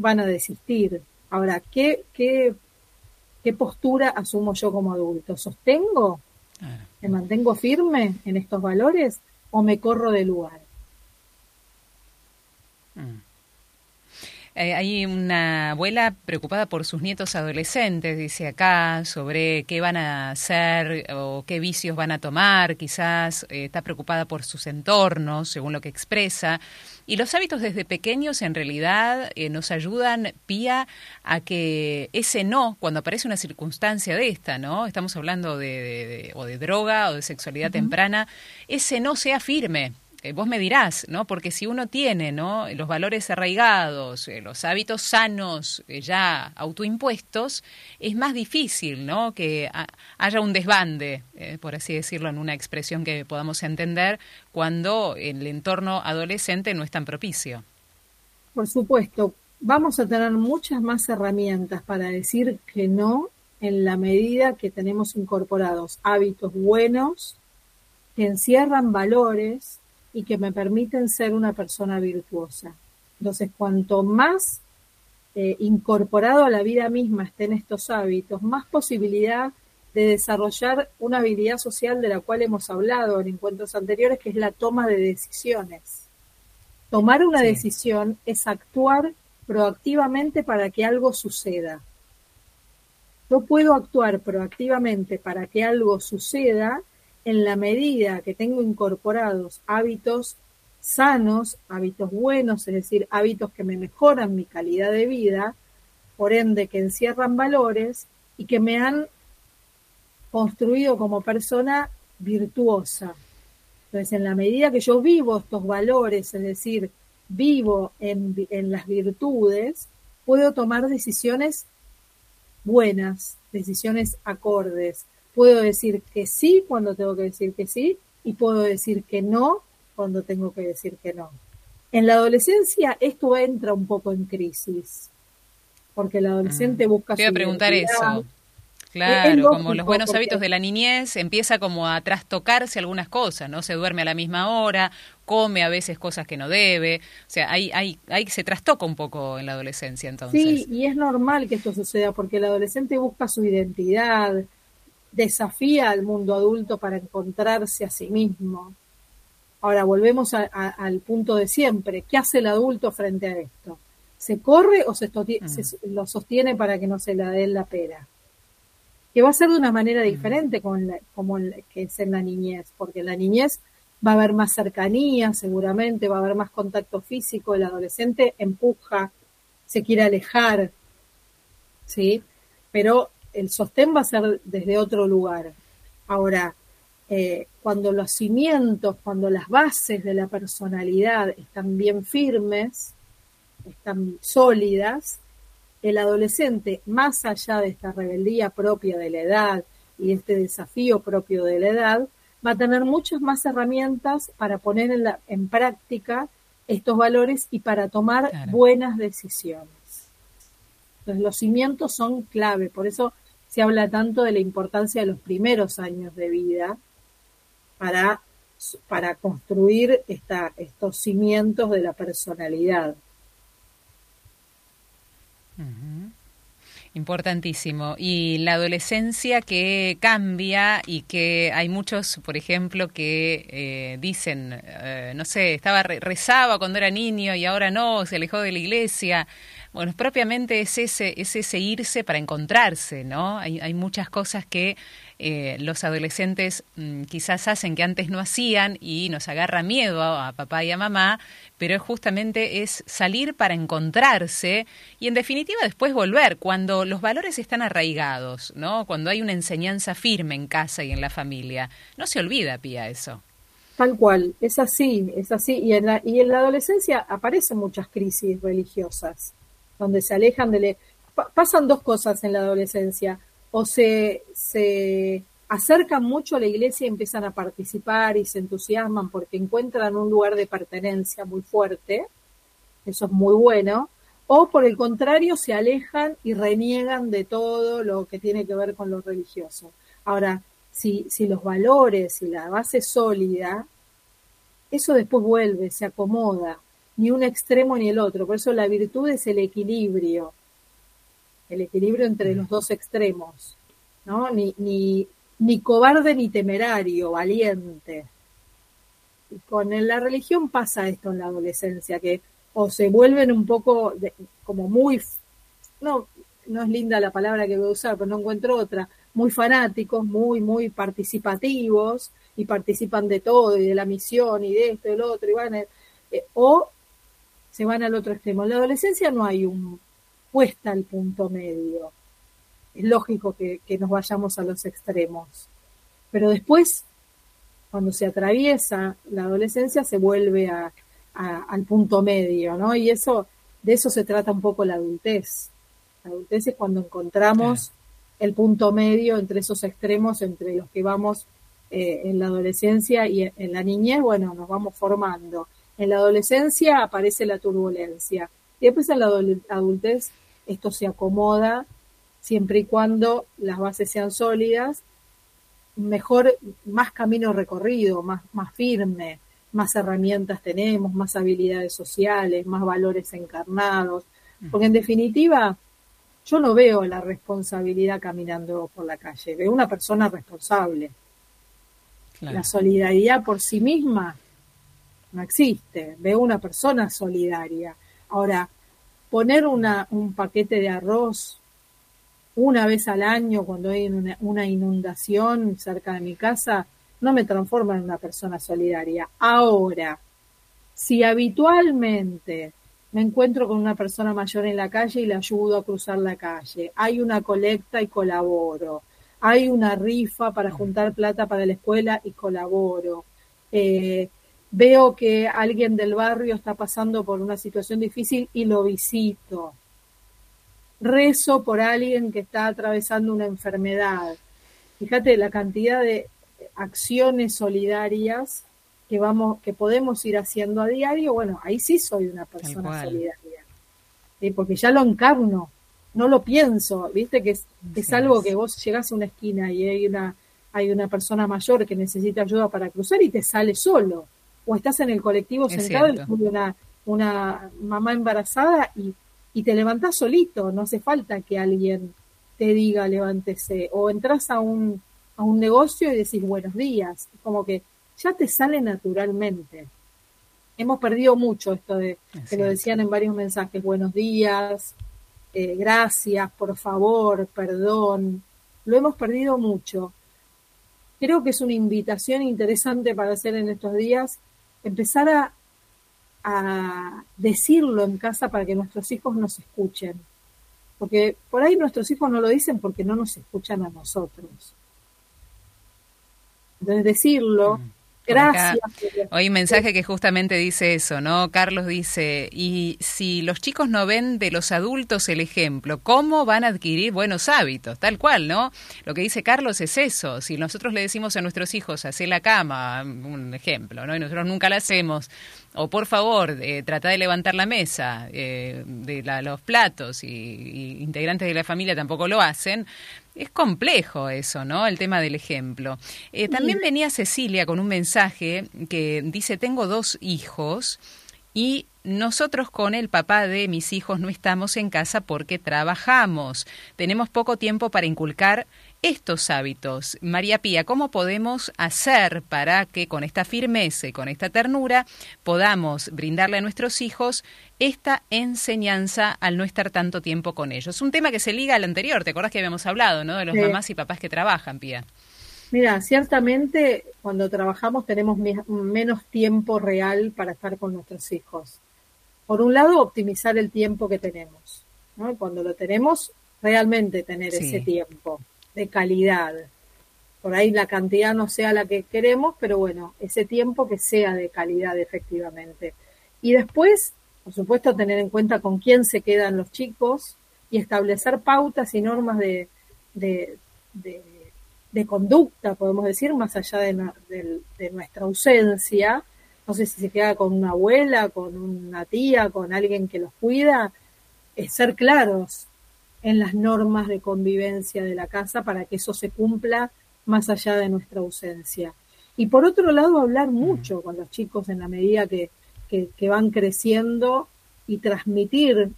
van a desistir. Ahora, ¿qué, qué, qué postura asumo yo como adulto? ¿Sostengo? ¿Me mantengo firme en estos valores? o me corro de lugar. Mm. Eh, hay una abuela preocupada por sus nietos adolescentes, dice acá, sobre qué van a hacer o qué vicios van a tomar, quizás eh, está preocupada por sus entornos, según lo que expresa. Y los hábitos desde pequeños en realidad eh, nos ayudan, Pía, a que ese no, cuando aparece una circunstancia de esta, ¿no? Estamos hablando de, o de droga o de sexualidad temprana, ese no sea firme, eh, vos me dirás, ¿no? Porque si uno tiene. Los valores arraigados, eh, los hábitos sanos eh, ya autoimpuestos, es más difícil, ¿no? Que haya un desbande, por así decirlo, en una expresión que podamos entender, cuando el entorno adolescente no es tan propicio. Por supuesto, vamos a tener muchas más herramientas para decir que no en la medida que tenemos incorporados hábitos buenos que encierran valores y que me permiten ser una persona virtuosa. Entonces, cuanto más eh, incorporado a la vida misma estén estos hábitos, más posibilidad de desarrollar una habilidad social de la cual hemos hablado en encuentros anteriores, que es la toma de decisiones. Tomar una decisión es actuar proactivamente para que algo suceda. Yo puedo actuar proactivamente para que algo suceda en la medida que tengo incorporados hábitos sanos, hábitos buenos, es decir, hábitos que me mejoran mi calidad de vida, por ende que encierran valores y que me han construido como persona virtuosa. Entonces, en la medida que yo vivo estos valores, es decir, vivo en, en las virtudes, puedo tomar decisiones buenas, decisiones acordes. Puedo decir que sí cuando tengo que decir que sí y puedo decir que no cuando tengo que decir que no. En la adolescencia esto entra un poco en crisis, porque el adolescente mm. busca... Te a preguntar eso. Claro, como los buenos hábitos de la niñez, empieza como a trastocarse algunas cosas, ¿no? Se duerme a la misma hora, come a veces cosas que no debe, o sea, ahí, ahí, ahí se trastoca un poco en la adolescencia entonces. Sí, y es normal que esto suceda porque el adolescente busca su identidad, desafía al mundo adulto para encontrarse a sí mismo. Ahora volvemos al punto de siempre, ¿qué hace el adulto frente a esto? ¿Se corre o se, mm. lo sostiene para que no se la dé la pera? que va a ser de una manera diferente con como que es en la niñez, porque en la niñez va a haber más cercanía, seguramente, va a haber más contacto físico, el adolescente empuja, se quiere alejar, ¿sí? Pero el sostén va a ser desde otro lugar. Ahora, eh, cuando los cimientos, cuando las bases de la personalidad están bien firmes, están sólidas, el adolescente, más allá de esta rebeldía propia de la edad y este desafío propio de la edad, va a tener muchas más herramientas para poner en, la, en práctica estos valores y para tomar buenas decisiones. Entonces los cimientos son clave, por eso se habla tanto de la importancia de los primeros años de vida para, para construir esta, estos cimientos de la personalidad. Importantísimo. Y la adolescencia que cambia y que hay muchos, por ejemplo, que eh, dicen, eh, no sé, estaba rezaba cuando era niño y ahora no, se alejó de la iglesia. Bueno, propiamente es ese, es ese irse para encontrarse, ¿no? Hay, hay muchas cosas que eh, los adolescentes mm, quizás hacen que antes no hacían y nos agarra miedo a, papá y a mamá, pero justamente es salir para encontrarse y en definitiva después volver cuando los valores están arraigados, ¿no? Cuando hay una enseñanza firme en casa y en la familia. No se olvida, Pía, eso. Tal cual, es así, es así. Y en la, y en la adolescencia aparecen muchas crisis religiosas, donde se alejan de... Le... pasan dos cosas en la adolescencia. O se, se acercan mucho a la iglesia y empiezan a participar y se entusiasman porque encuentran un lugar de pertenencia muy fuerte, eso es muy bueno, o por el contrario se alejan y reniegan de todo lo que tiene que ver con lo religioso. Ahora, si, si los valores y la base sólida, eso después vuelve, se acomoda, ni un extremo ni el otro. Por eso la virtud es el equilibrio el equilibrio entre los dos extremos, ¿no? Ni, ni, ni cobarde ni temerario, valiente. Y con la religión pasa esto en la adolescencia, que o se vuelven un poco como muy, no, no es linda la palabra que voy a usar, pero no encuentro otra, muy fanáticos, muy, muy participativos, y participan de todo, y de la misión, y de esto, y del otro, y van, eh, o se van al otro extremo. En la adolescencia no hay un, cuesta el punto medio. Es lógico que, nos vayamos a los extremos. Pero después, cuando se atraviesa la adolescencia, se vuelve a, al punto medio, ¿no? Y eso, de eso se trata un poco la adultez. La adultez es cuando encontramos el punto medio entre esos extremos, entre los que vamos eh, en la adolescencia y en la niñez, bueno, nos vamos formando. En la adolescencia aparece la turbulencia. Y después en la adultez esto se acomoda siempre y cuando las bases sean sólidas, mejor, más camino recorrido, más, más firme, más herramientas tenemos, más habilidades sociales, más valores encarnados, Porque en definitiva, yo no veo la responsabilidad caminando por la calle, veo una persona responsable. La solidaridad por sí misma no existe, veo una persona solidaria. Ahora, poner un paquete de arroz una vez al año cuando hay una, una inundación cerca de mi casa, no me transforma en una persona solidaria. Ahora, si habitualmente me encuentro con una persona mayor en la calle y le ayudo a cruzar la calle, hay una colecta y colaboro, hay una rifa para juntar plata para la escuela y colaboro, eh, veo que alguien del barrio está pasando por una situación difícil y lo visito, rezo por alguien que está atravesando una enfermedad. Fíjate la cantidad de acciones solidarias que vamos, que podemos ir haciendo a diario, bueno, ahí sí soy una persona solidaria, porque ya lo encarno, no lo pienso, viste que es, es algo que vos llegás a una esquina y hay una, hay una persona mayor que necesita ayuda para cruzar y te sale solo, o estás en el colectivo sentado y una, una mamá embarazada y, y te levantás solito, no hace falta que alguien te diga levántese, o entras a un a un negocio y decís buenos días, como que ya te sale naturalmente. Hemos perdido mucho esto de, que lo decían en varios mensajes, buenos días, eh, gracias, por favor, perdón, lo hemos perdido mucho. Creo que es una invitación interesante para hacer en estos días, empezar a, a decirlo en casa para que nuestros hijos nos escuchen. Porque por ahí nuestros hijos no lo dicen porque no nos escuchan a nosotros. Entonces decirlo, gracias. Hoy un mensaje que justamente dice eso, ¿no? Carlos dice, y si los chicos no ven de los adultos el ejemplo, ¿cómo van a adquirir buenos hábitos? Tal cual, ¿no? Lo que dice Carlos es eso, si nosotros le decimos a nuestros hijos, hacer la cama, un ejemplo, ¿no? Y nosotros nunca la hacemos, o por favor, eh, trata de levantar la mesa, eh, de los platos, y, y integrantes de la familia tampoco lo hacen, es complejo eso, ¿no? El tema del ejemplo. Eh, también venía Cecilia con un mensaje que dice, tengo dos hijos y nosotros con el papá de mis hijos no estamos en casa porque trabajamos. Tenemos poco tiempo para inculcar estos hábitos. María Pía, ¿cómo podemos hacer para que con esta firmeza y con esta ternura podamos brindarle a nuestros hijos esta enseñanza al no estar tanto tiempo con ellos? Un tema que se liga al anterior, ¿te acuerdas que habíamos hablado, ¿no? De los mamás y papás que trabajan, Pía. Mira, ciertamente cuando trabajamos tenemos menos tiempo real para estar con nuestros hijos. Por un lado, optimizar el tiempo que tenemos. ¿no? Cuando lo tenemos, realmente tener ese tiempo de calidad. Por ahí la cantidad no sea la que queremos, pero bueno, ese tiempo que sea de calidad efectivamente. Y después, por supuesto, tener en cuenta con quién se quedan los chicos y establecer pautas y normas de, de, de, conducta, podemos decir, más allá de, de nuestra ausencia. No sé si se queda con una abuela, con una tía, con alguien que los cuida, es ser claros, en las normas de convivencia de la casa para que eso se cumpla más allá de nuestra ausencia. Y por otro lado, hablar mucho con los chicos en la medida que, que, van creciendo y transmitir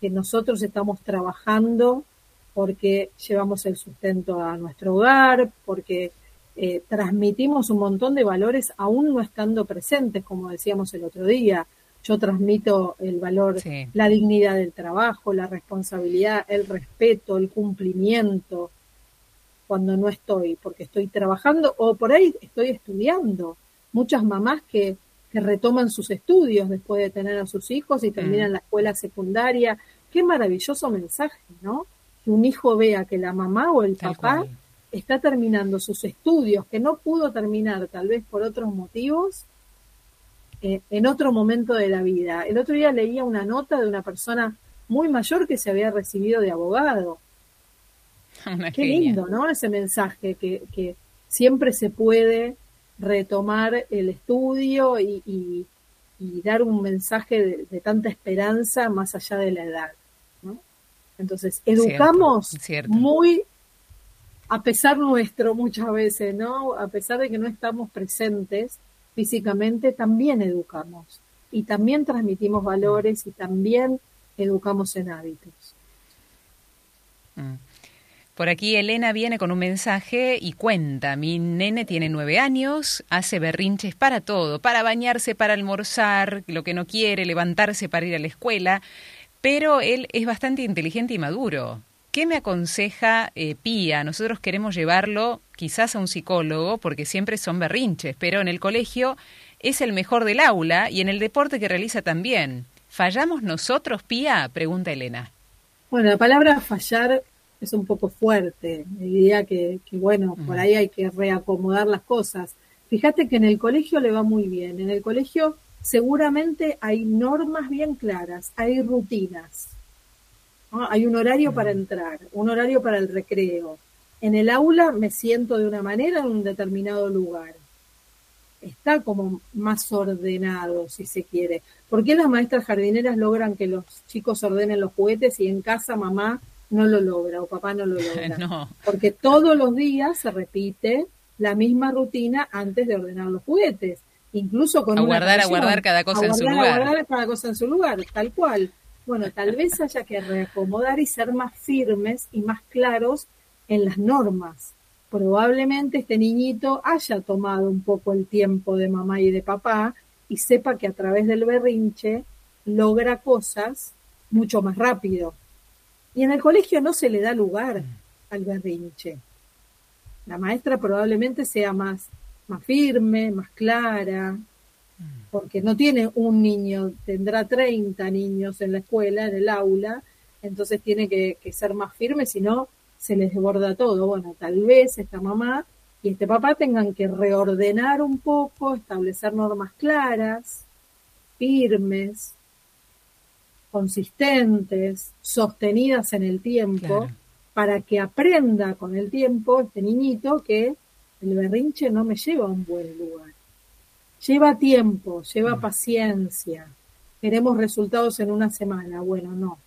que nosotros estamos trabajando porque llevamos el sustento a nuestro hogar, porque eh, transmitimos un montón de valores aún no estando presentes, como decíamos el otro día, yo transmito el valor, la dignidad del trabajo, la responsabilidad, el respeto, el cumplimiento cuando no estoy, porque estoy trabajando o por ahí estoy estudiando. Muchas mamás que, que retoman sus estudios después de tener a sus hijos y terminan mm. la escuela secundaria. Qué maravilloso mensaje, ¿no? Que un hijo vea que la mamá o el papá está terminando sus estudios, que no pudo terminar tal vez por otros motivos, eh, en otro momento de la vida. El otro día leía una nota de una persona muy mayor que se había recibido de abogado. Qué lindo, ¿no? Ese mensaje que, que, siempre se puede retomar el estudio y, y, dar un mensaje de, tanta esperanza más allá de la edad. ¿no? Entonces, educamos muy a pesar nuestro muchas veces, ¿no? A pesar de que no estamos presentes, físicamente, también educamos y también transmitimos valores y también educamos en hábitos. Mm. Por aquí Elena viene con un mensaje y cuenta, mi nene tiene nueve años, hace berrinches para todo, para bañarse, para almorzar, lo que no quiere, levantarse para ir a la escuela, pero él es bastante inteligente y maduro. ¿Qué me aconseja eh, Pía? Nosotros queremos llevarlo quizás a un psicólogo porque siempre son berrinches, pero en el colegio es el mejor del aula y en el deporte que realiza también. ¿Fallamos nosotros, Pía? Pregunta Elena. Bueno, la palabra fallar es un poco fuerte. Diría que, que bueno, por ahí hay que reacomodar las cosas. Fíjate que en el colegio le va muy bien. En el colegio seguramente hay normas bien claras, hay rutinas. Hay un horario para entrar, un horario para el recreo. En el aula me siento de una manera en un determinado lugar. Está como más ordenado, si se quiere. ¿Por qué las maestras jardineras logran que los chicos ordenen los juguetes y en casa mamá no lo logra o papá no lo logra. Porque todos los días se repite la misma rutina antes de ordenar los juguetes. Incluso con a guardar, a guardar cada cosa en su lugar. A guardar cada cosa en su lugar, tal cual. Bueno, tal vez haya que reacomodar y ser más firmes y más claros en las normas. Probablemente este niñito haya tomado un poco el tiempo de mamá y de papá y sepa que a través del berrinche logra cosas mucho más rápido y en el colegio no se le da lugar al berrinche. La maestra probablemente sea más, más firme, más clara, porque no tiene un niño, tendrá 30 niños en la escuela, en el aula, entonces tiene que, ser más firme, si no se les desborda todo. Bueno, tal vez esta mamá y este papá tengan que reordenar un poco, establecer normas claras, firmes, consistentes, sostenidas en el tiempo, para que aprenda con el tiempo este niñito que el berrinche no me lleva a un buen lugar. Lleva tiempo, lleva mm. paciencia. Queremos resultados en una semana. Bueno, no.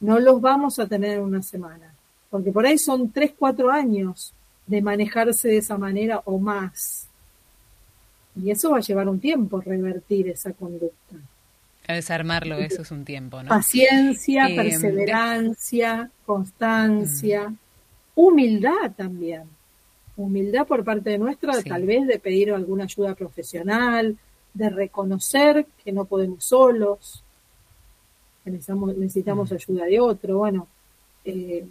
No los vamos a tener en una semana. Porque por ahí son tres, cuatro años de manejarse de esa manera o más. Y eso va a llevar un tiempo revertir esa conducta. Desarmarlo, eso es un tiempo, ¿no? Paciencia, eh, perseverancia, constancia, mm. humildad también. Humildad por parte de nuestra, tal vez de pedir alguna ayuda profesional, de reconocer que no podemos solos, que necesitamos, necesitamos mm. ayuda de otro. Bueno, eh,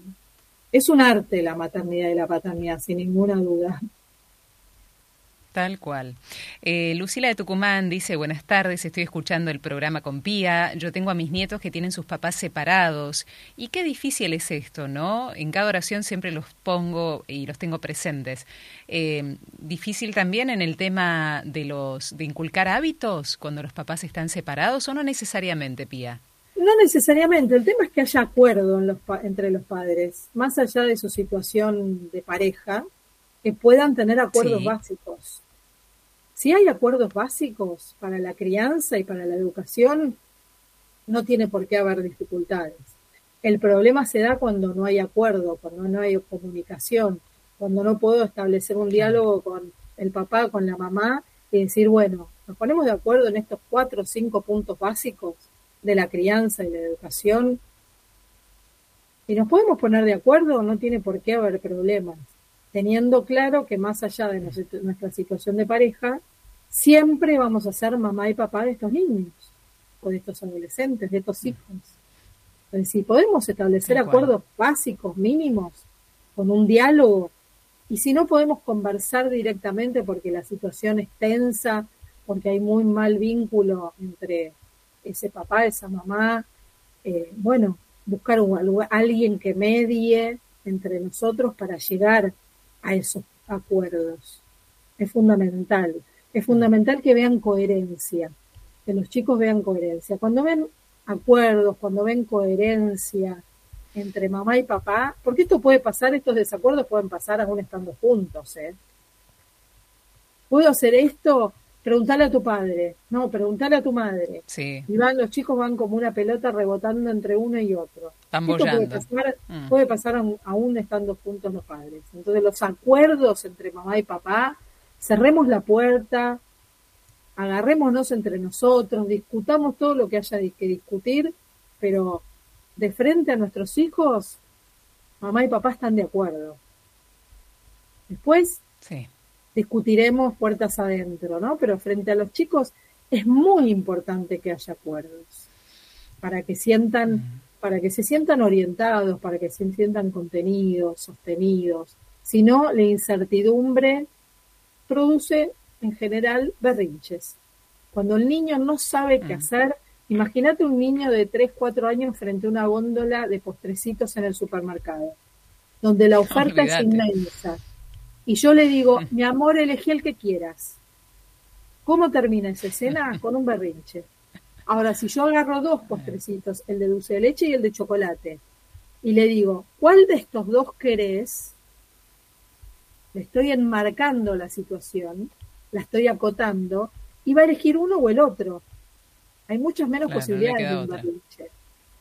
es un arte la maternidad y la paternidad, sin ninguna duda. Tal cual. Eh, Lucila de Tucumán dice, buenas tardes, estoy escuchando el programa con Pía, yo tengo a mis nietos que tienen sus papás separados y qué difícil es esto, ¿no? En cada oración siempre los pongo y los tengo presentes. Eh, difícil también en el tema de los de inculcar hábitos cuando los papás están separados o no necesariamente, Pía. No necesariamente, el tema es que haya acuerdo entre los padres, más allá de su situación de pareja, que puedan tener acuerdos básicos. Si hay acuerdos básicos para la crianza y para la educación, no tiene por qué haber dificultades. El problema se da cuando no hay acuerdo, cuando no hay comunicación, cuando no puedo establecer un diálogo con el papá, con la mamá y decir, bueno, nos ponemos de acuerdo en estos cuatro o cinco puntos básicos de la crianza y la educación. Y nos podemos poner de acuerdo, no tiene por qué haber problemas teniendo claro que más allá de nuestra situación de pareja, siempre vamos a ser mamá y papá de estos niños, o de estos adolescentes, de estos hijos. Es decir, podemos establecer acuerdos básicos, mínimos, con un diálogo, y si no podemos conversar directamente porque la situación es tensa, porque hay muy mal vínculo entre ese papá, esa mamá, eh, bueno, buscar un, alguien que medie entre nosotros para llegar a esos acuerdos. Es fundamental. Es fundamental que vean coherencia, que los chicos vean coherencia. Cuando ven acuerdos, cuando ven coherencia entre mamá y papá, porque esto puede pasar, estos desacuerdos pueden pasar aún estando juntos, ¿eh? Puedo hacer esto preguntarle a tu padre, no, preguntarle a tu madre. Sí. Y van, los chicos van como una pelota rebotando entre uno y otro. puede pasar, mm. puede pasar aún estando juntos los padres. Entonces los acuerdos entre mamá y papá, cerremos la puerta, agarrémonos entre nosotros, discutamos todo lo que haya que discutir, pero de frente a nuestros hijos, mamá y papá están de acuerdo. Después discutiremos puertas adentro, ¿no? Pero frente a los chicos es muy importante que haya acuerdos para que sientan, para que se sientan orientados, para que se sientan contenidos, sostenidos. Si no, la incertidumbre produce en general berrinches. Cuando el niño no sabe qué hacer, imagínate un niño de 3, 4 años frente a una góndola de postrecitos en el supermercado, donde la oferta es inmensa. Y yo le digo, mi amor, elegí el que quieras. ¿Cómo termina esa escena? Con un berrinche. Ahora, si yo agarro dos postrecitos, el de dulce de leche y el de chocolate, y le digo, ¿cuál de estos dos querés? Le estoy enmarcando la situación, la estoy acotando, y va a elegir uno o el otro. Hay muchas menos posibilidades de un berrinche.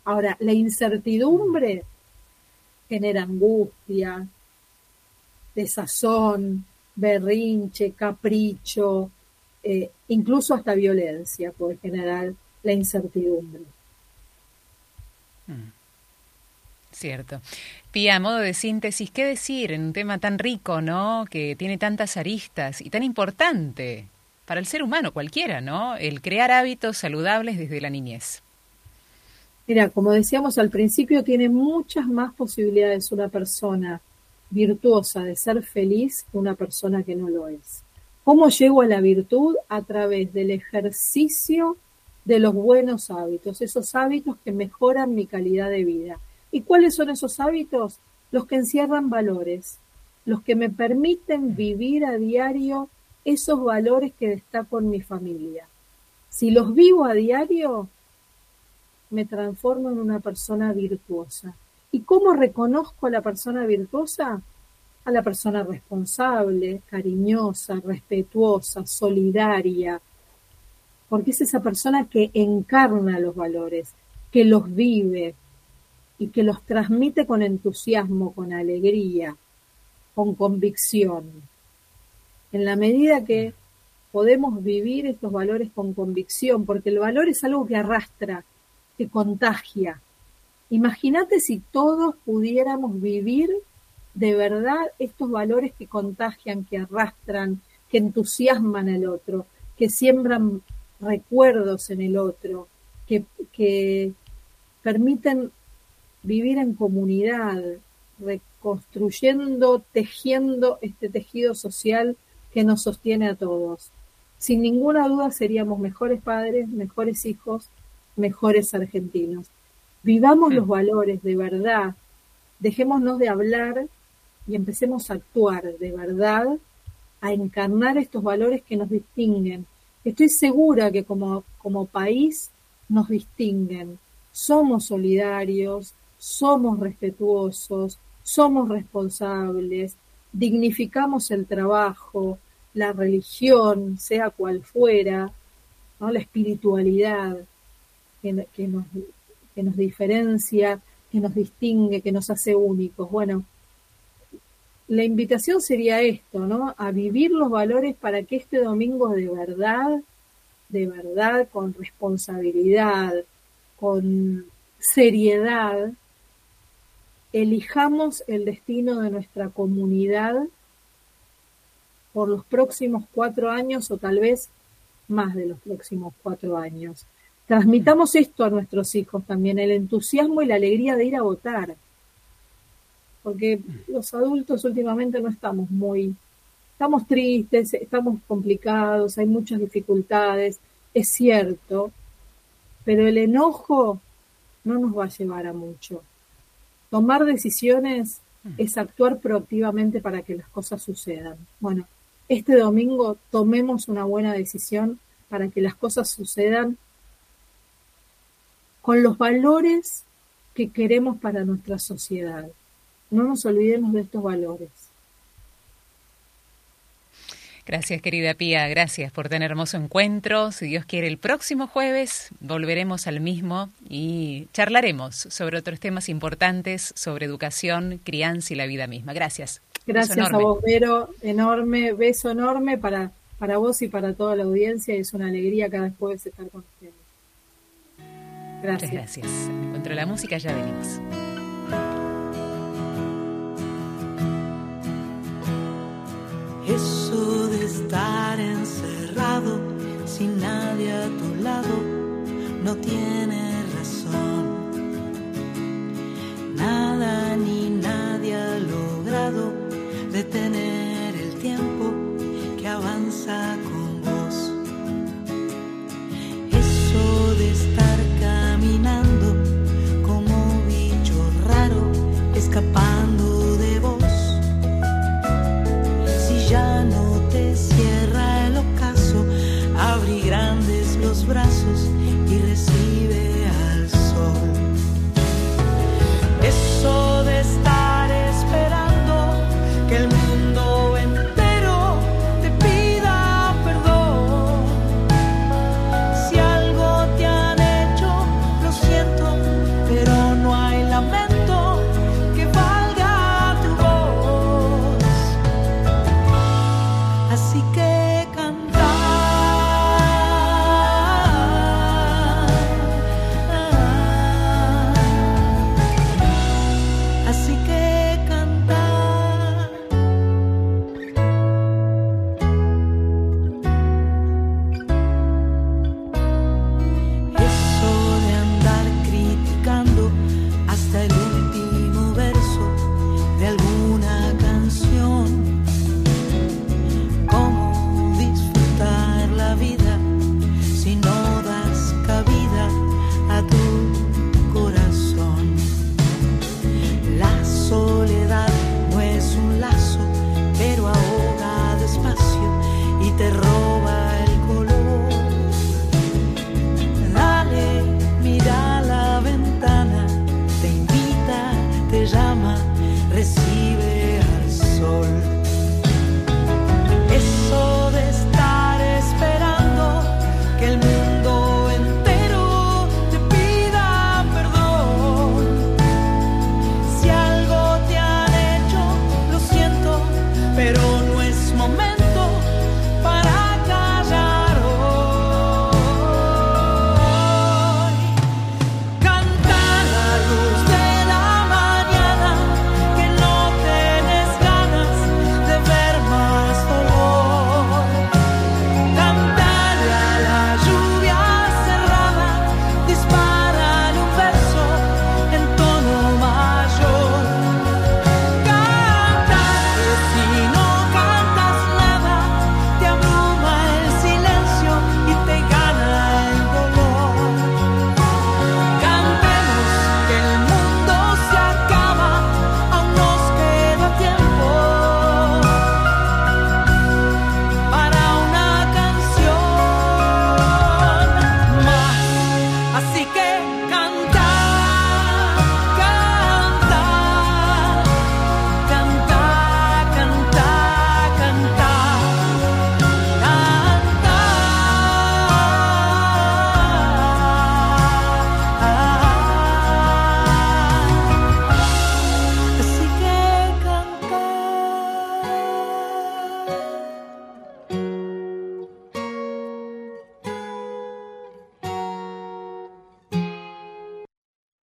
Ahora, la incertidumbre genera angustia, desazón, berrinche, capricho, eh, incluso hasta violencia puede generar la incertidumbre. Mm. Cierto. Pía, a modo de síntesis, ¿qué decir en un tema tan rico, ¿no? Que tiene tantas aristas y tan importante para el ser humano cualquiera, ¿no? El crear hábitos saludables desde la niñez. Mira, como decíamos al principio, tiene muchas más posibilidades una persona virtuosa de ser feliz una persona que no lo es. ¿Cómo llego a la virtud? A través del ejercicio de los buenos hábitos, esos hábitos que mejoran mi calidad de vida. ¿Y cuáles son esos hábitos? Los que encierran valores, los que me permiten vivir a diario esos valores que destaco en mi familia. Si los vivo a diario, me transformo en una persona virtuosa. ¿Y cómo reconozco a la persona virtuosa? A la persona responsable, cariñosa, respetuosa, solidaria, porque es esa persona que encarna los valores, que los vive y que los transmite con entusiasmo, con alegría, con convicción. En la medida que podemos vivir estos valores con convicción, porque el valor es algo que arrastra, que contagia. Imagínate si todos pudiéramos vivir de verdad estos valores que contagian, que arrastran, que entusiasman al otro, que siembran recuerdos en el otro, que, que permiten vivir en comunidad, reconstruyendo, tejiendo este tejido social que nos sostiene a todos. Sin ninguna duda seríamos mejores padres, mejores hijos, mejores argentinos. Vivamos los valores de verdad, dejémonos de hablar y empecemos a actuar de verdad, a encarnar estos valores que nos distinguen, estoy segura que como, como país nos distinguen. Somos solidarios, somos respetuosos, somos responsables, dignificamos el trabajo, la religión, sea cual fuera, ¿no? la espiritualidad que, que, nos, que nos diferencia, que nos distingue, que nos hace únicos. Bueno, la invitación sería esto, ¿no? A vivir los valores para que este domingo de verdad, de verdad, con responsabilidad, con seriedad, elijamos el destino de nuestra comunidad por los próximos cuatro años o tal vez más de los próximos cuatro años. Transmitamos esto a nuestros hijos también, el entusiasmo y la alegría de ir a votar porque los adultos últimamente no estamos muy, estamos tristes, estamos complicados, hay muchas dificultades, es cierto, pero el enojo no nos va a llevar a mucho. Tomar decisiones mm. es actuar proactivamente para que las cosas sucedan. Bueno, este domingo tomemos una buena decisión para que las cosas sucedan con los valores que queremos para nuestra sociedad. No nos olvidemos de estos valores. Gracias, querida Pía. Gracias por tener hermoso encuentro. Si Dios quiere, el próximo jueves volveremos al mismo y charlaremos sobre otros temas importantes, sobre educación, crianza y la vida misma. Gracias. Gracias a vos, Vero. Enorme, beso enorme para, para vos y para toda la audiencia. Es una alegría cada vez estar con ustedes. Gracias. Muchas gracias. Contra la música ya venimos. Eso de estar encerrado sin nadie a tu lado no tiene razón. Nada ni nadie ha logrado detener el tiempo que avanza con kapal